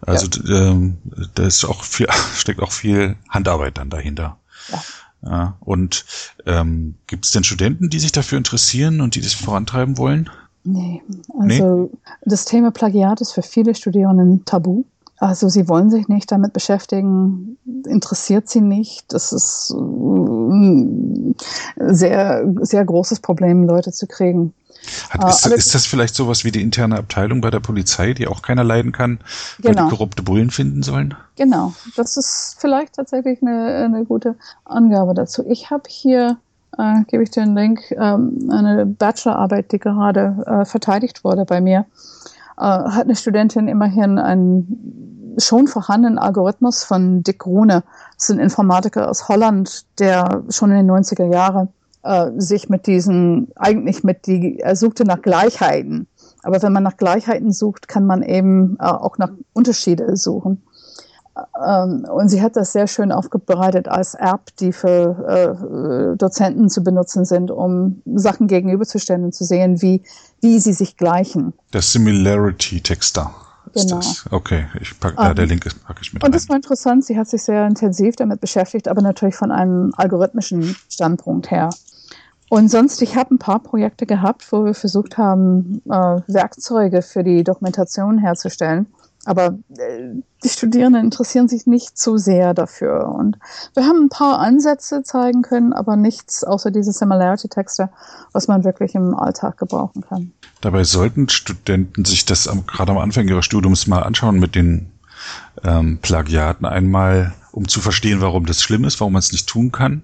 Also ja. ähm, da ist auch viel, *laughs* steckt auch viel Handarbeit dann dahinter. Ja. ja und ähm, gibt es denn Studenten, die sich dafür interessieren und die das vorantreiben wollen? Nee, also nee? das Thema Plagiat ist für viele Studierenden tabu. Also sie wollen sich nicht damit beschäftigen, interessiert sie nicht. Das ist ein sehr, sehr großes Problem, Leute zu kriegen. Hat, ist, äh, ist, das vielleicht sowas wie die interne Abteilung bei der Polizei, die auch keiner leiden kann, weil genau. die korrupte Bullen finden sollen? Genau, das ist vielleicht tatsächlich eine, eine gute Angabe dazu. Ich habe hier, äh, gebe ich dir einen Link, ähm, eine Bachelorarbeit, die gerade äh, verteidigt wurde bei mir. Äh, hat eine Studentin immerhin einen schon vorhandenen Algorithmus von Dick Rune. Das ist ein Informatiker aus Holland, der schon in den 90er Jahren äh, sich mit diesen, eigentlich mit die, er suchte nach Gleichheiten. Aber wenn man nach Gleichheiten sucht, kann man eben äh, auch nach Unterschiede suchen. Ähm, und sie hat das sehr schön aufbereitet als App, die für äh, Dozenten zu benutzen sind, um Sachen gegenüberzustellen und zu sehen, wie, wie sie sich gleichen. Der Similarity-Texter. Genau. Okay, ich pack, um, äh, der Link ist, packe ich mit Und das war interessant, sie hat sich sehr intensiv damit beschäftigt, aber natürlich von einem algorithmischen Standpunkt her. Und sonst, ich habe ein paar Projekte gehabt, wo wir versucht haben, äh, Werkzeuge für die Dokumentation herzustellen. Aber äh, die Studierenden interessieren sich nicht zu sehr dafür. Und wir haben ein paar Ansätze zeigen können, aber nichts außer diese Similarity-Texte, was man wirklich im Alltag gebrauchen kann. Dabei sollten Studenten sich das am, gerade am Anfang ihres Studiums mal anschauen mit den ähm, Plagiaten einmal, um zu verstehen, warum das schlimm ist, warum man es nicht tun kann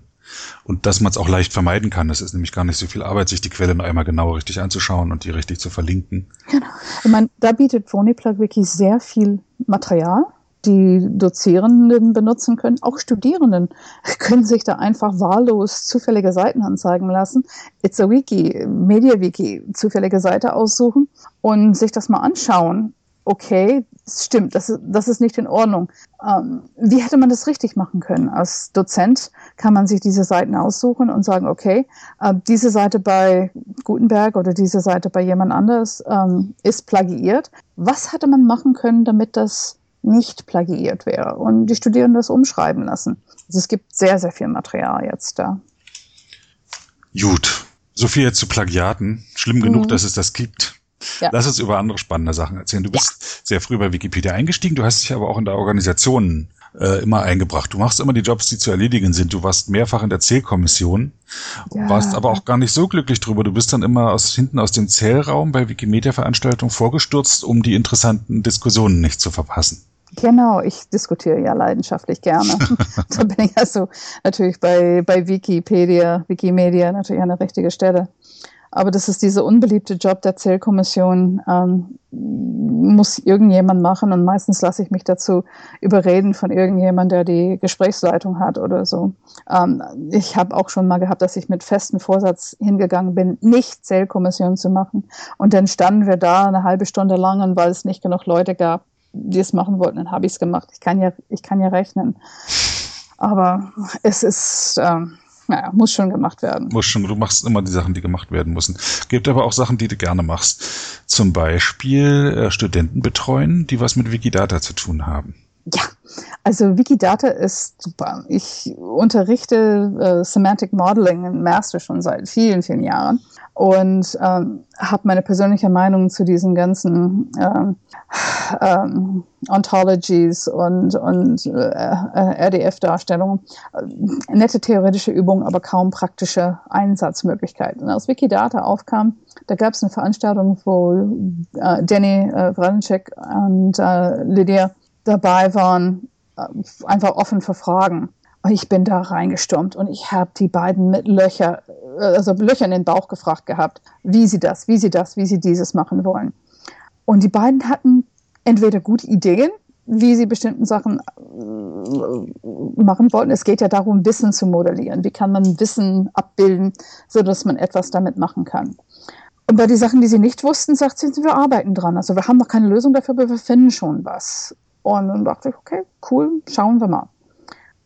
und dass man es auch leicht vermeiden kann. Das ist nämlich gar nicht so viel Arbeit, sich die Quelle noch einmal genau richtig anzuschauen und die richtig zu verlinken. Genau. Ich meine, da bietet Phoniplug Wiki sehr viel Material, die Dozierenden benutzen können. Auch Studierenden *laughs* können sich da einfach wahllos zufällige Seiten anzeigen lassen. It's a Wiki, MediaWiki, zufällige Seite aussuchen und sich das mal anschauen okay, stimmt, das, das ist nicht in Ordnung. Ähm, wie hätte man das richtig machen können? Als Dozent kann man sich diese Seiten aussuchen und sagen, okay, äh, diese Seite bei Gutenberg oder diese Seite bei jemand anders ähm, ist plagiiert. Was hätte man machen können, damit das nicht plagiiert wäre? Und die Studierenden das umschreiben lassen. Also es gibt sehr, sehr viel Material jetzt da. Gut. So viel jetzt zu Plagiaten. Schlimm genug, mhm. dass es das gibt. Ja. Lass uns über andere spannende Sachen erzählen. Du bist ja. sehr früh bei Wikipedia eingestiegen, du hast dich aber auch in der Organisation äh, immer eingebracht. Du machst immer die Jobs, die zu erledigen sind. Du warst mehrfach in der Zählkommission, ja. warst aber auch gar nicht so glücklich drüber. Du bist dann immer aus hinten aus dem Zählraum bei Wikimedia-Veranstaltungen vorgestürzt, um die interessanten Diskussionen nicht zu verpassen. Genau, ich diskutiere ja leidenschaftlich gerne. *laughs* *laughs* da bin ich also natürlich bei, bei Wikipedia, Wikimedia natürlich an der richtigen Stelle. Aber das ist dieser unbeliebte Job der Zählkommission, ähm, muss irgendjemand machen und meistens lasse ich mich dazu überreden von irgendjemand, der die Gesprächsleitung hat oder so. Ähm, ich habe auch schon mal gehabt, dass ich mit festem Vorsatz hingegangen bin, nicht Zählkommission zu machen. Und dann standen wir da eine halbe Stunde lang und weil es nicht genug Leute gab, die es machen wollten, dann habe ich es gemacht. Ich kann ja, ich kann ja rechnen. Aber es ist, ähm, naja, muss schon gemacht werden. Muss schon, du machst immer die Sachen, die gemacht werden müssen. Gibt aber auch Sachen, die du gerne machst. Zum Beispiel äh, Studenten betreuen, die was mit Wikidata zu tun haben. Ja, also Wikidata ist super. Ich unterrichte äh, Semantic Modeling in Master schon seit vielen, vielen Jahren und ähm, habe meine persönliche Meinung zu diesen ganzen ähm, ähm, Ontologies und, und äh, RDF-Darstellungen. Äh, nette theoretische Übungen, aber kaum praktische Einsatzmöglichkeiten. Als Wikidata aufkam, da gab es eine Veranstaltung, wo äh, Danny äh, Wranicek und äh, Lydia dabei waren, äh, einfach offen für Fragen. Und ich bin da reingestürmt und ich habe die beiden mit Löcher, äh, also Löcher in den Bauch gefragt gehabt, wie sie das, wie sie das, wie sie dieses machen wollen. Und die beiden hatten entweder gute Ideen, wie sie bestimmten Sachen äh, machen wollten. Es geht ja darum, Wissen zu modellieren. Wie kann man Wissen abbilden, sodass man etwas damit machen kann. Und bei den Sachen, die sie nicht wussten, sagt sie, wir arbeiten dran. Also wir haben noch keine Lösung dafür, aber wir finden schon was. Und dann dachte ich, okay, cool, schauen wir mal.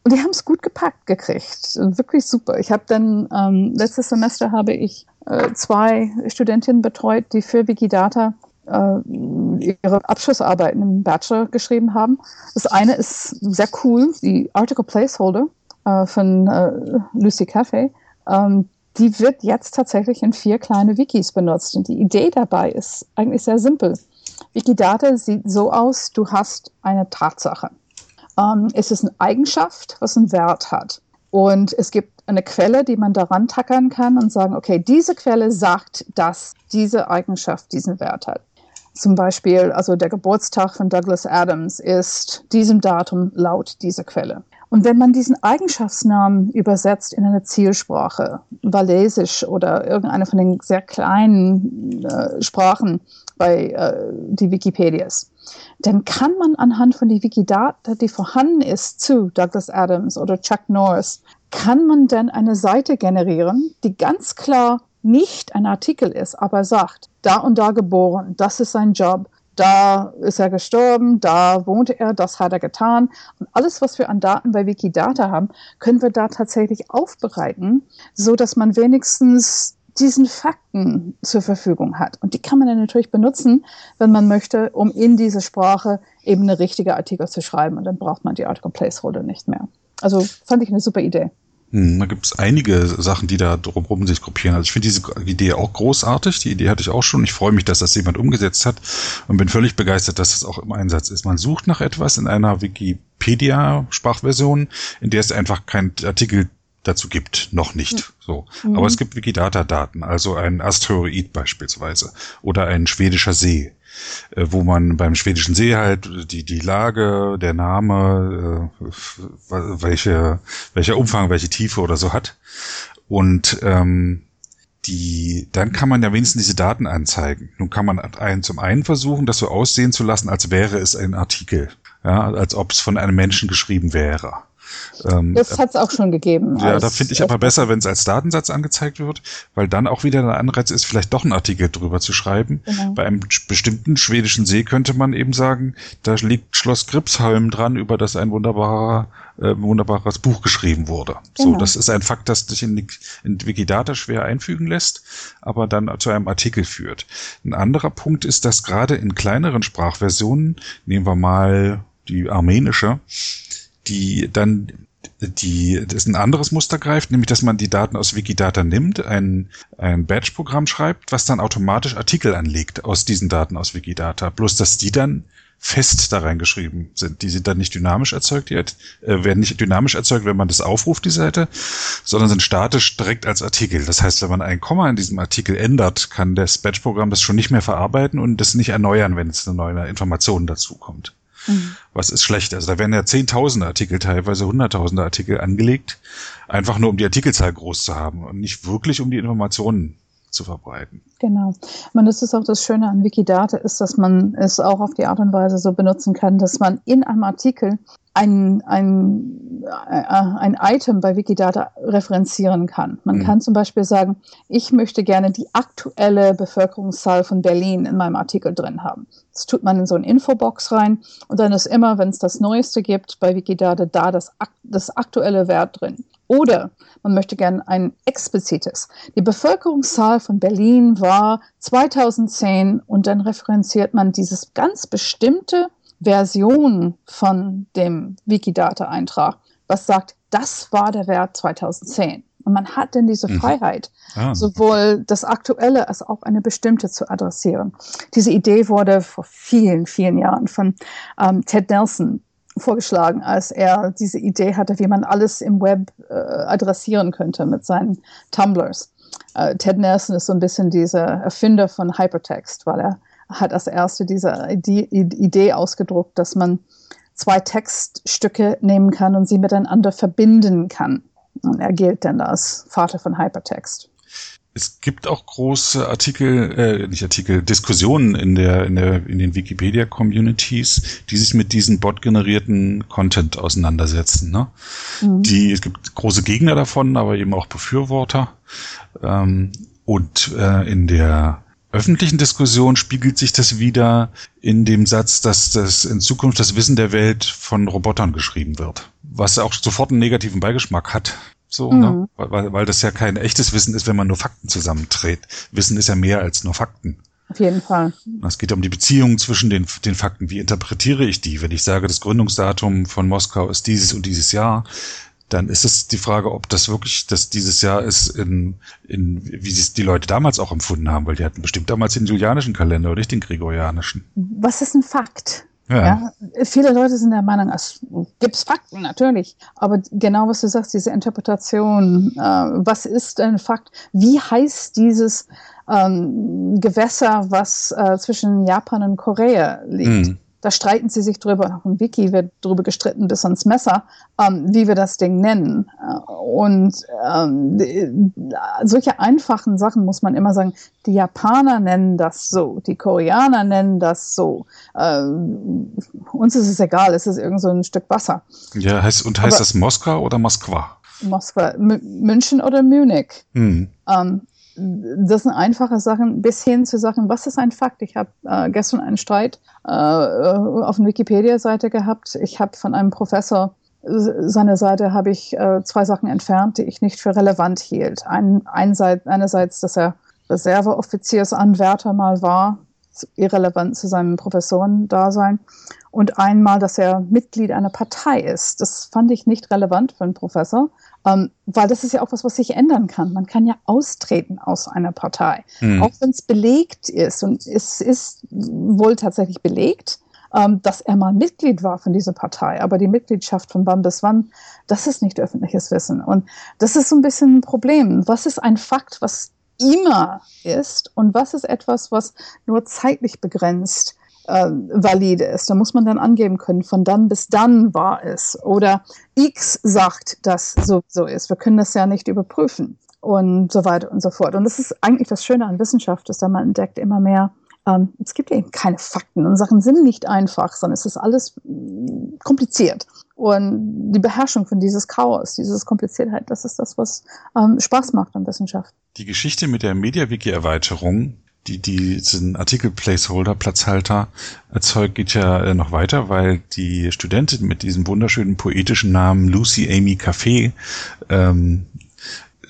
Und die haben es gut gepackt gekriegt. Wirklich super. Ich habe dann, ähm, letztes Semester habe ich äh, zwei Studentinnen betreut, die für Wikidata äh, ihre Abschlussarbeiten im Bachelor geschrieben haben. Das eine ist sehr cool, die Article Placeholder äh, von äh, Lucy Cafe. Ähm, die wird jetzt tatsächlich in vier kleine Wikis benutzt. Und die Idee dabei ist eigentlich sehr simpel. Wikidata sieht so aus, du hast eine Tatsache. Ähm, es ist eine Eigenschaft, was einen Wert hat. Und es gibt eine Quelle, die man daran tackern kann und sagen, okay, diese Quelle sagt, dass diese Eigenschaft diesen Wert hat. Zum Beispiel, also der Geburtstag von Douglas Adams ist diesem Datum laut dieser Quelle. Und wenn man diesen Eigenschaftsnamen übersetzt in eine Zielsprache, Walesisch oder irgendeine von den sehr kleinen äh, Sprachen bei äh, die Wikipedias, dann kann man anhand von die Wikidata, die vorhanden ist zu Douglas Adams oder Chuck Norris, kann man dann eine Seite generieren, die ganz klar nicht ein Artikel ist, aber sagt, da und da geboren, das ist sein Job, da ist er gestorben, da wohnte er, das hat er getan. Und alles, was wir an Daten bei Wikidata haben, können wir da tatsächlich aufbereiten, so dass man wenigstens diesen Fakten zur Verfügung hat. Und die kann man dann natürlich benutzen, wenn man möchte, um in diese Sprache eben eine richtige Artikel zu schreiben. Und dann braucht man die Article Placeholder nicht mehr. Also fand ich eine super Idee. Hm, da gibt es einige Sachen, die da drumherum sich gruppieren. Also ich finde diese Idee auch großartig. Die Idee hatte ich auch schon. Ich freue mich, dass das jemand umgesetzt hat und bin völlig begeistert, dass das auch im Einsatz ist. Man sucht nach etwas in einer Wikipedia-Sprachversion, in der es einfach kein Artikel dazu gibt. Noch nicht. Hm. So. Mhm. Aber es gibt Wikidata-Daten, also ein Asteroid beispielsweise oder ein schwedischer See äh, wo man beim schwedischen See halt die, die Lage, der Name, äh, welche, welcher Umfang, welche Tiefe oder so hat. Und ähm, die, dann kann man ja wenigstens diese Daten anzeigen. Nun kann man einen, zum einen versuchen, das so aussehen zu lassen, als wäre es ein Artikel, ja, als ob es von einem Menschen geschrieben wäre. Ähm, das hat es auch schon gegeben. Ja, da finde ich aber besser, wenn es als Datensatz angezeigt wird, weil dann auch wieder ein Anreiz ist, vielleicht doch einen Artikel drüber zu schreiben. Genau. Bei einem bestimmten schwedischen See könnte man eben sagen, da liegt Schloss Gripsholm dran, über das ein wunderbarer äh, wunderbares Buch geschrieben wurde. Genau. So, das ist ein Fakt, das sich in, in Wikidata schwer einfügen lässt, aber dann zu einem Artikel führt. Ein anderer Punkt ist, dass gerade in kleineren Sprachversionen, nehmen wir mal die armenische, die dann die das ein anderes Muster greift, nämlich dass man die Daten aus Wikidata nimmt, ein, ein Batch-Programm schreibt, was dann automatisch Artikel anlegt aus diesen Daten aus Wikidata. Bloß dass die dann fest da reingeschrieben sind. Die sind dann nicht dynamisch erzeugt, die äh, werden nicht dynamisch erzeugt, wenn man das aufruft, die Seite, sondern sind statisch direkt als Artikel. Das heißt, wenn man ein Komma in diesem Artikel ändert, kann das Batch-Programm das schon nicht mehr verarbeiten und das nicht erneuern, wenn es eine neue Information dazu kommt. Mhm. Was ist schlecht? Also da werden ja zehntausende Artikel, teilweise hunderttausende Artikel angelegt, einfach nur um die Artikelzahl groß zu haben und nicht wirklich um die Informationen zu verbreiten. Genau. Man, das ist auch das Schöne an Wikidata, ist, dass man es auch auf die Art und Weise so benutzen kann, dass man in einem Artikel ein, ein, äh, ein Item bei Wikidata referenzieren kann. Man mhm. kann zum Beispiel sagen, ich möchte gerne die aktuelle Bevölkerungszahl von Berlin in meinem Artikel drin haben. Das tut man in so eine Infobox rein und dann ist immer, wenn es das Neueste gibt bei Wikidata, da das, das aktuelle Wert drin. Oder man möchte gerne ein explizites. Die Bevölkerungszahl von Berlin war 2010 und dann referenziert man dieses ganz bestimmte Version von dem Wikidata-Eintrag, was sagt, das war der Wert 2010. Und man hat denn diese mhm. Freiheit, ah. sowohl das Aktuelle als auch eine bestimmte zu adressieren. Diese Idee wurde vor vielen, vielen Jahren von ähm, Ted Nelson vorgeschlagen, als er diese Idee hatte, wie man alles im Web äh, adressieren könnte mit seinen Tumblers. Äh, Ted Nelson ist so ein bisschen dieser Erfinder von Hypertext, weil er hat als erste diese Idee ausgedruckt, dass man zwei Textstücke nehmen kann und sie miteinander verbinden kann. Und er gilt dann als Vater von Hypertext. Es gibt auch große Artikel, äh, nicht Artikel, Diskussionen in der, in der, in den Wikipedia-Communities, die sich mit diesen bot-generierten Content auseinandersetzen. Ne? Mhm. Die, es gibt große Gegner davon, aber eben auch Befürworter. Ähm, und äh, in der öffentlichen Diskussion spiegelt sich das wieder in dem Satz, dass das in Zukunft das Wissen der Welt von Robotern geschrieben wird. Was auch sofort einen negativen Beigeschmack hat. So, ne? mhm. ne? weil, weil das ja kein echtes Wissen ist, wenn man nur Fakten zusammenträgt. Wissen ist ja mehr als nur Fakten. Auf jeden Fall. Es geht um die Beziehung zwischen den, den Fakten. Wie interpretiere ich die? Wenn ich sage, das Gründungsdatum von Moskau ist dieses und dieses Jahr, dann ist es die Frage, ob das wirklich das dieses Jahr ist, in, in, wie sie es die Leute damals auch empfunden haben, weil die hatten bestimmt damals den julianischen Kalender oder nicht den gregorianischen. Was ist ein Fakt? Ja. ja. Viele Leute sind der Meinung, es gibt Fakten, natürlich. Aber genau was du sagst, diese Interpretation, äh, was ist ein Fakt? Wie heißt dieses ähm, Gewässer, was äh, zwischen Japan und Korea liegt? Mhm. Da streiten sie sich drüber. Auf dem Wiki wird drüber gestritten bis ans Messer, ähm, wie wir das Ding nennen. Äh, und ähm, solche einfachen Sachen muss man immer sagen. Die Japaner nennen das so, die Koreaner nennen das so. Ähm, uns ist es egal, es ist irgend so ein Stück Wasser. Ja, heißt, und heißt Aber, das Moskau oder Moskwa? Moskwa, M München oder Munich. Hm. Ähm, das sind einfache Sachen bis hin zu Sachen, was ist ein Fakt? Ich habe äh, gestern einen Streit äh, auf der Wikipedia-Seite gehabt. Ich habe von einem Professor seine Seite habe ich äh, zwei Sachen entfernt, die ich nicht für relevant hielt. Ein, einseit, einerseits, dass er Reserveoffiziersanwärter mal war, irrelevant zu seinem Professorendasein. Und einmal, dass er Mitglied einer Partei ist. Das fand ich nicht relevant für einen Professor. Ähm, weil das ist ja auch was, was sich ändern kann. Man kann ja austreten aus einer Partei, mhm. auch wenn es belegt ist. Und es ist wohl tatsächlich belegt, ähm, dass er mal Mitglied war von dieser Partei. Aber die Mitgliedschaft von wann bis wann, das ist nicht öffentliches Wissen. Und das ist so ein bisschen ein Problem. Was ist ein Fakt, was immer ist und was ist etwas, was nur zeitlich begrenzt äh, valide ist. Da muss man dann angeben können, von dann bis dann war es. Oder X sagt, dass so, so ist. Wir können das ja nicht überprüfen und so weiter und so fort. Und das ist eigentlich das Schöne an Wissenschaft, dass da man entdeckt immer mehr, ähm, es gibt eben keine Fakten und Sachen sind nicht einfach, sondern es ist alles mm, kompliziert. Und die Beherrschung von dieses Chaos, dieses Kompliziertheit, das ist das, was ähm, Spaß macht an Wissenschaft. Die Geschichte mit der MediaWiki-Erweiterung die, die diesen Artikel-Placeholder, Platzhalter erzeugt, geht ja äh, noch weiter, weil die Studentin mit diesem wunderschönen poetischen Namen Lucy Amy Café ähm,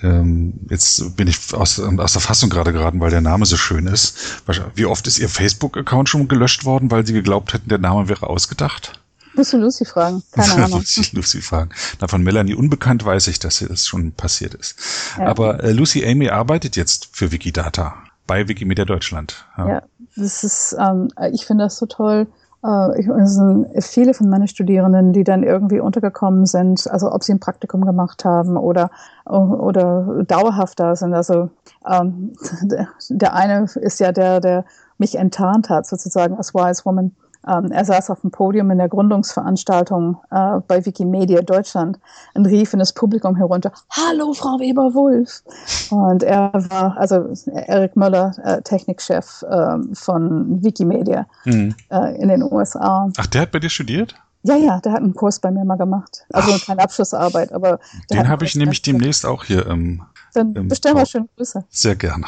ähm, jetzt bin ich aus, aus der Fassung gerade geraten, weil der Name so schön ist. Wie oft ist ihr Facebook-Account schon gelöscht worden, weil sie geglaubt hätten, der Name wäre ausgedacht? Musst du Lucy fragen? Keine *laughs* Ahnung. Muss ich Lucy fragen. Na, von Melanie Unbekannt weiß ich, dass das schon passiert ist. Ja. Aber äh, Lucy Amy arbeitet jetzt für Wikidata bei Wikimedia Deutschland. Ja, ja das ist, ähm, ich finde das so toll. Äh, ich, es sind viele von meinen Studierenden, die dann irgendwie untergekommen sind, also ob sie ein Praktikum gemacht haben oder, oder dauerhaft da sind. Also ähm, der, *laughs* der eine ist ja der, der mich enttarnt hat, sozusagen als Wise Woman. Ähm, er saß auf dem Podium in der Gründungsveranstaltung äh, bei Wikimedia Deutschland und rief in das Publikum herunter, Hallo, Frau Weber-Wulff. Und er war, also Erik Möller, äh, Technikchef äh, von Wikimedia mhm. äh, in den USA. Ach, der hat bei dir studiert? Ja, ja, der hat einen Kurs bei mir mal gemacht. Also Ach, keine Abschlussarbeit, aber. Den habe ich nämlich demnächst auch hier im. Dann bestellen wir schöne Grüße. Sehr gerne.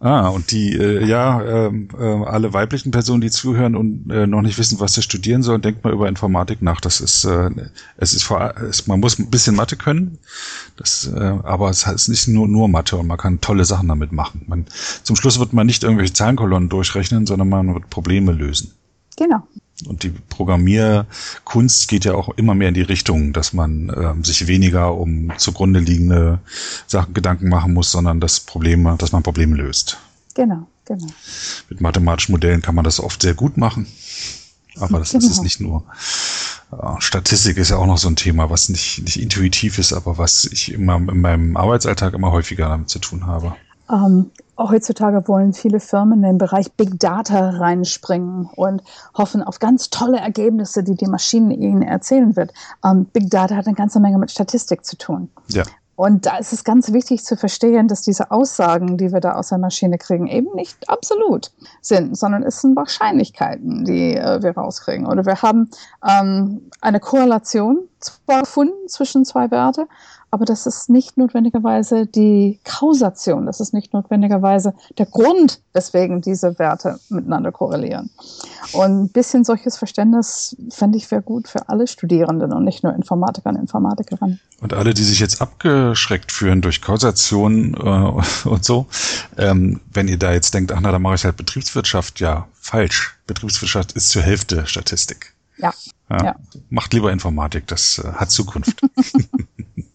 Ah, und die, äh, ja, äh, äh, alle weiblichen Personen, die zuhören und äh, noch nicht wissen, was sie studieren sollen, denkt mal über Informatik nach. Das ist, äh, es ist vor, es, man muss ein bisschen Mathe können, das, äh, aber es ist nicht nur nur Mathe und man kann tolle Sachen damit machen. Man, zum Schluss wird man nicht irgendwelche Zahlenkolonnen durchrechnen, sondern man wird Probleme lösen. Genau. Und die Programmierkunst geht ja auch immer mehr in die Richtung, dass man äh, sich weniger um zugrunde liegende Sachen Gedanken machen muss, sondern das Probleme, dass man Probleme löst. Genau, genau. Mit mathematischen Modellen kann man das oft sehr gut machen. Aber das genau. ist es nicht nur. Äh, Statistik ist ja auch noch so ein Thema, was nicht, nicht intuitiv ist, aber was ich immer in meinem Arbeitsalltag immer häufiger damit zu tun habe. Ähm, heutzutage wollen viele Firmen in den Bereich Big Data reinspringen und hoffen auf ganz tolle Ergebnisse, die die Maschine ihnen erzählen wird. Ähm, Big Data hat eine ganze Menge mit Statistik zu tun. Ja. Und da ist es ganz wichtig zu verstehen, dass diese Aussagen, die wir da aus der Maschine kriegen, eben nicht absolut sind, sondern es sind Wahrscheinlichkeiten, die äh, wir rauskriegen. Oder wir haben ähm, eine Korrelation zwar gefunden zwischen zwei Werte, aber das ist nicht notwendigerweise die Kausation, das ist nicht notwendigerweise der Grund, weswegen diese Werte miteinander korrelieren. Und ein bisschen solches Verständnis fände ich wäre gut für alle Studierenden und nicht nur Informatiker und Informatikerinnen. Und alle, die sich jetzt abgeschreckt fühlen durch Kausation äh, *laughs* und so, ähm, wenn ihr da jetzt denkt, ach na, da mache ich halt Betriebswirtschaft, ja, falsch. Betriebswirtschaft ist zur Hälfte Statistik. Ja. ja. ja. Macht lieber Informatik, das äh, hat Zukunft. *laughs*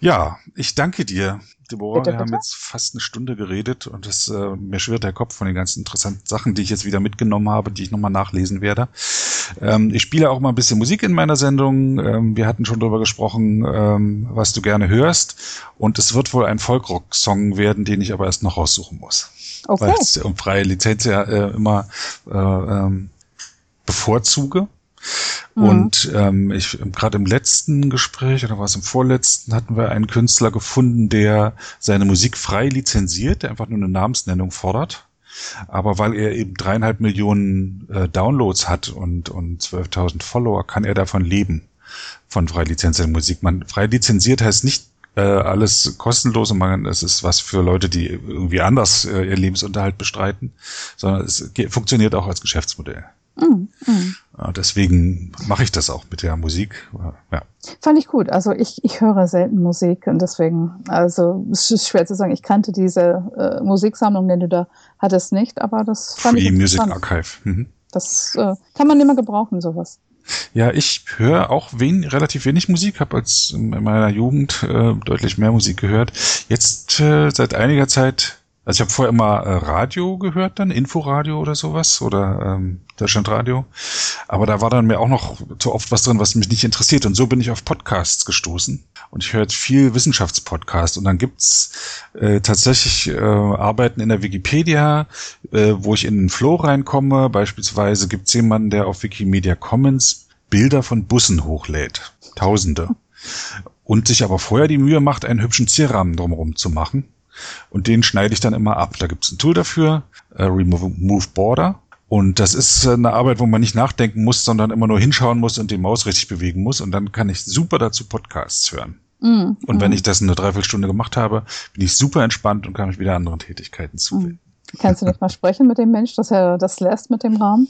ja, ich danke dir, Deborah. Bitte, wir bitte? haben jetzt fast eine Stunde geredet und es, äh, mir schwirrt der Kopf von den ganzen interessanten Sachen, die ich jetzt wieder mitgenommen habe, die ich nochmal nachlesen werde. Ähm, ich spiele auch mal ein bisschen Musik in meiner Sendung. Ähm, wir hatten schon darüber gesprochen, ähm, was du gerne hörst. Und es wird wohl ein Folkrock-Song werden, den ich aber erst noch raussuchen muss. Okay. Weil ich um freie Lizenz ja äh, immer äh, ähm, bevorzuge. Mhm. Und ähm, ich gerade im letzten Gespräch oder was im vorletzten hatten wir einen Künstler gefunden, der seine Musik frei lizenziert, der einfach nur eine Namensnennung fordert. Aber weil er eben dreieinhalb Millionen äh, Downloads hat und, und 12.000 Follower, kann er davon leben, von frei lizenzierter Musik. Man frei lizenziert heißt nicht äh, alles kostenlos und man, es ist was für Leute, die irgendwie anders äh, ihr Lebensunterhalt bestreiten, sondern es funktioniert auch als Geschäftsmodell. Mm, mm. Deswegen mache ich das auch mit der Musik. Ja. Fand ich gut. Also ich, ich höre selten Musik und deswegen, also es ist schwer zu sagen, ich kannte diese äh, Musiksammlung, die du da hattest, nicht, aber das fand Free ich Music Archive. Mhm. Das äh, kann man immer gebrauchen, sowas. Ja, ich höre auch wen, relativ wenig Musik, habe als in meiner Jugend äh, deutlich mehr Musik gehört. Jetzt äh, seit einiger Zeit also ich habe vorher immer äh, Radio gehört, dann Inforadio oder sowas oder ähm, Deutschlandradio. Aber da war dann mir auch noch zu oft was drin, was mich nicht interessiert. Und so bin ich auf Podcasts gestoßen. Und ich höre viel Wissenschaftspodcast. Und dann gibt's äh, tatsächlich äh, Arbeiten in der Wikipedia, äh, wo ich in den Flow reinkomme. Beispielsweise gibt's jemanden, der auf Wikimedia Commons Bilder von Bussen hochlädt. Tausende. Und sich aber vorher die Mühe macht, einen hübschen Zierrahmen drumherum zu machen und den schneide ich dann immer ab. Da gibt es ein Tool dafür, äh, Remove Border. Und das ist eine Arbeit, wo man nicht nachdenken muss, sondern immer nur hinschauen muss und die Maus richtig bewegen muss. Und dann kann ich super dazu Podcasts hören. Mm, und wenn mm. ich das eine Dreiviertelstunde gemacht habe, bin ich super entspannt und kann mich wieder anderen Tätigkeiten zuwenden. Kannst du nicht mal sprechen mit dem Mensch, dass er das lässt mit dem Rahmen?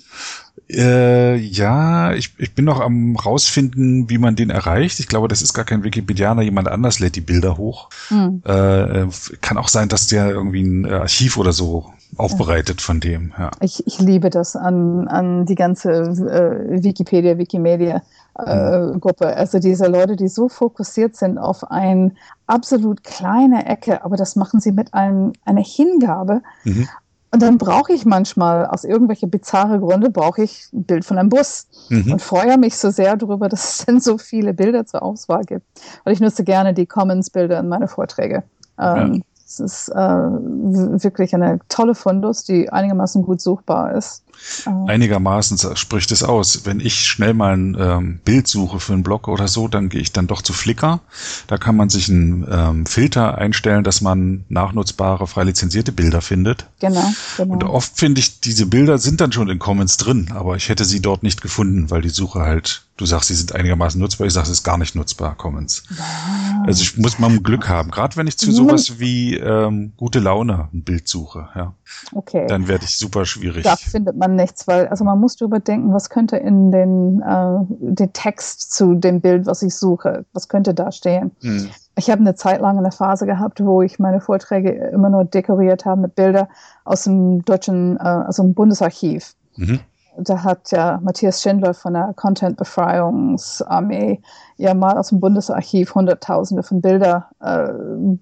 Äh, ja, ich, ich bin noch am rausfinden, wie man den erreicht. Ich glaube, das ist gar kein Wikipedianer, jemand anders lädt die Bilder hoch. Mhm. Äh, kann auch sein, dass der irgendwie ein Archiv oder so aufbereitet ja. von dem. Ja. Ich, ich liebe das an, an die ganze äh, Wikipedia, Wikimedia. Äh. Gruppe. Also diese Leute, die so fokussiert sind auf eine absolut kleine Ecke, aber das machen sie mit einem, einer Hingabe. Mhm. Und dann brauche ich manchmal, aus irgendwelchen bizarre Gründe, brauche ich ein Bild von einem Bus mhm. und freue mich so sehr darüber, *laughs* dass es denn so viele Bilder zur Auswahl gibt. Und ich nutze gerne die Commons-Bilder in meine Vorträge. Ähm, ja. Es ist äh, wirklich eine tolle Fundus, die einigermaßen gut suchbar ist. Oh. Einigermaßen spricht es aus. Wenn ich schnell mal ein ähm, Bild suche für einen Blog oder so, dann gehe ich dann doch zu Flickr. Da kann man sich einen ähm, Filter einstellen, dass man nachnutzbare, frei lizenzierte Bilder findet. Genau, genau. Und oft finde ich, diese Bilder sind dann schon in Commons drin, aber ich hätte sie dort nicht gefunden, weil die Suche halt, du sagst, sie sind einigermaßen nutzbar, ich sage, es ist gar nicht nutzbar, Commons. Wow. Also ich muss mal Glück haben, gerade wenn ich zu sowas wie ähm, gute Laune ein Bild suche, ja. Okay. Dann werde ich super schwierig. Da findet man nichts, weil also man muss darüber denken, was könnte in den, äh, den Text zu dem Bild, was ich suche, was könnte da stehen. Hm. Ich habe eine Zeit lang eine Phase gehabt, wo ich meine Vorträge immer nur dekoriert habe mit Bildern aus dem deutschen, äh, also dem Bundesarchiv. Mhm. Da hat ja Matthias Schindler von der Content-Befreiungsarmee ja mal aus dem Bundesarchiv Hunderttausende von Bilder äh,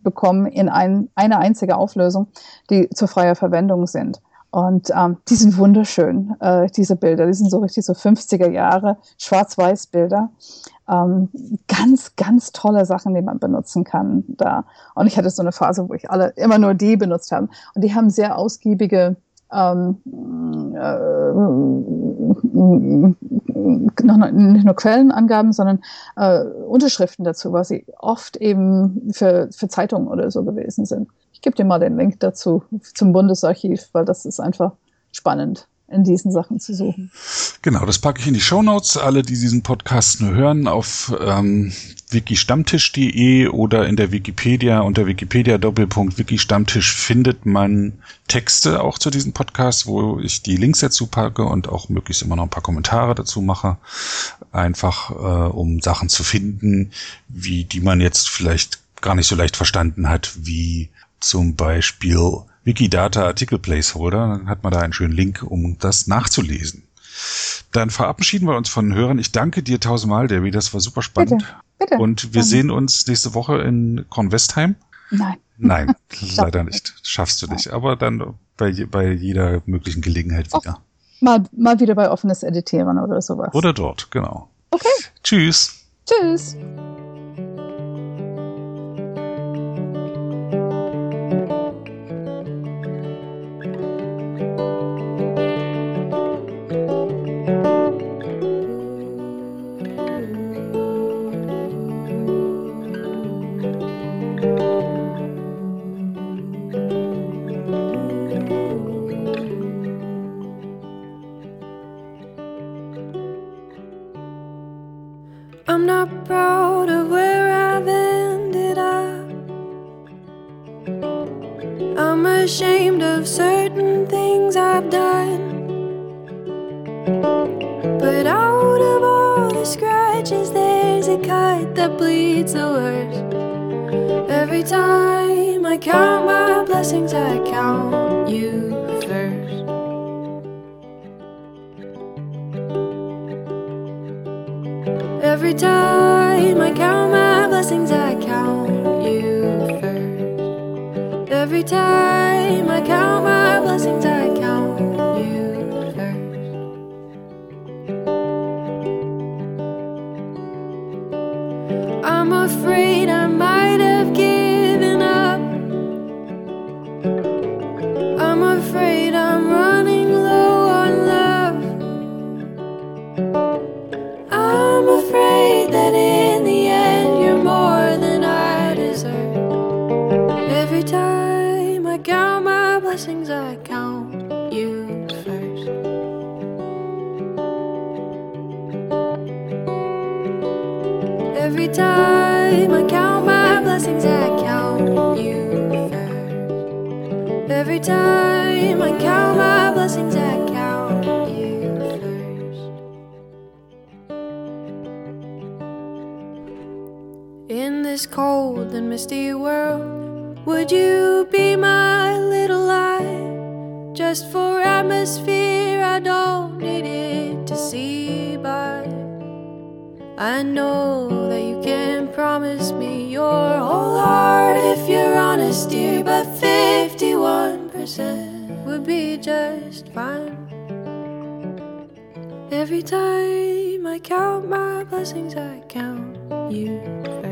bekommen in ein, eine einzige Auflösung, die zur freier Verwendung sind. Und ähm, die sind wunderschön, äh, diese Bilder. Die sind so richtig so 50er Jahre Schwarz-Weiß-Bilder. Ähm, ganz, ganz tolle Sachen, die man benutzen kann da. Und ich hatte so eine Phase, wo ich alle immer nur die benutzt habe. Und die haben sehr ausgiebige ähm, äh, noch, nicht nur Quellenangaben, sondern äh, Unterschriften dazu, was sie oft eben für, für Zeitungen oder so gewesen sind. Ich gebe dir mal den Link dazu zum Bundesarchiv, weil das ist einfach spannend in diesen Sachen zu suchen. Genau, das packe ich in die Show Notes. Alle, die diesen Podcast nur hören, auf ähm, wikistammtisch.de oder in der Wikipedia unter Wikipedia Doppelpunkt Wikistammtisch findet man Texte auch zu diesem Podcast, wo ich die Links dazu packe und auch möglichst immer noch ein paar Kommentare dazu mache. Einfach äh, um Sachen zu finden, wie die man jetzt vielleicht gar nicht so leicht verstanden hat, wie zum Beispiel Wikidata Artikel Placeholder. Dann hat man da einen schönen Link, um das nachzulesen. Dann verabschieden wir uns von Hörern. Ich danke dir tausendmal, Debbie. Das war super spannend. Bitte, bitte. Und wir sehen uns nächste Woche in Kornwestheim. Nein. Nein, *laughs* leider nicht. Schaffst du nicht. Aber dann bei, bei jeder möglichen Gelegenheit wieder. Mal, mal wieder bei offenes Editieren oder sowas. Oder dort, genau. Okay. Tschüss. Tschüss. I'm not proud of where I've ended up. I'm ashamed of certain things I've done. But out of all the scratches, there's a cut that bleeds the worst. Every time I count my blessings, I count you I count you first. Every time I count my blessings, I Every time I count my blessings, I count you first. In this cold and misty world, would you be my little light? Just for atmosphere, I don't need it to see by. I know that you can promise me your whole heart if you're honest, dear, but 51% would be just fine. Every time I count my blessings, I count you first.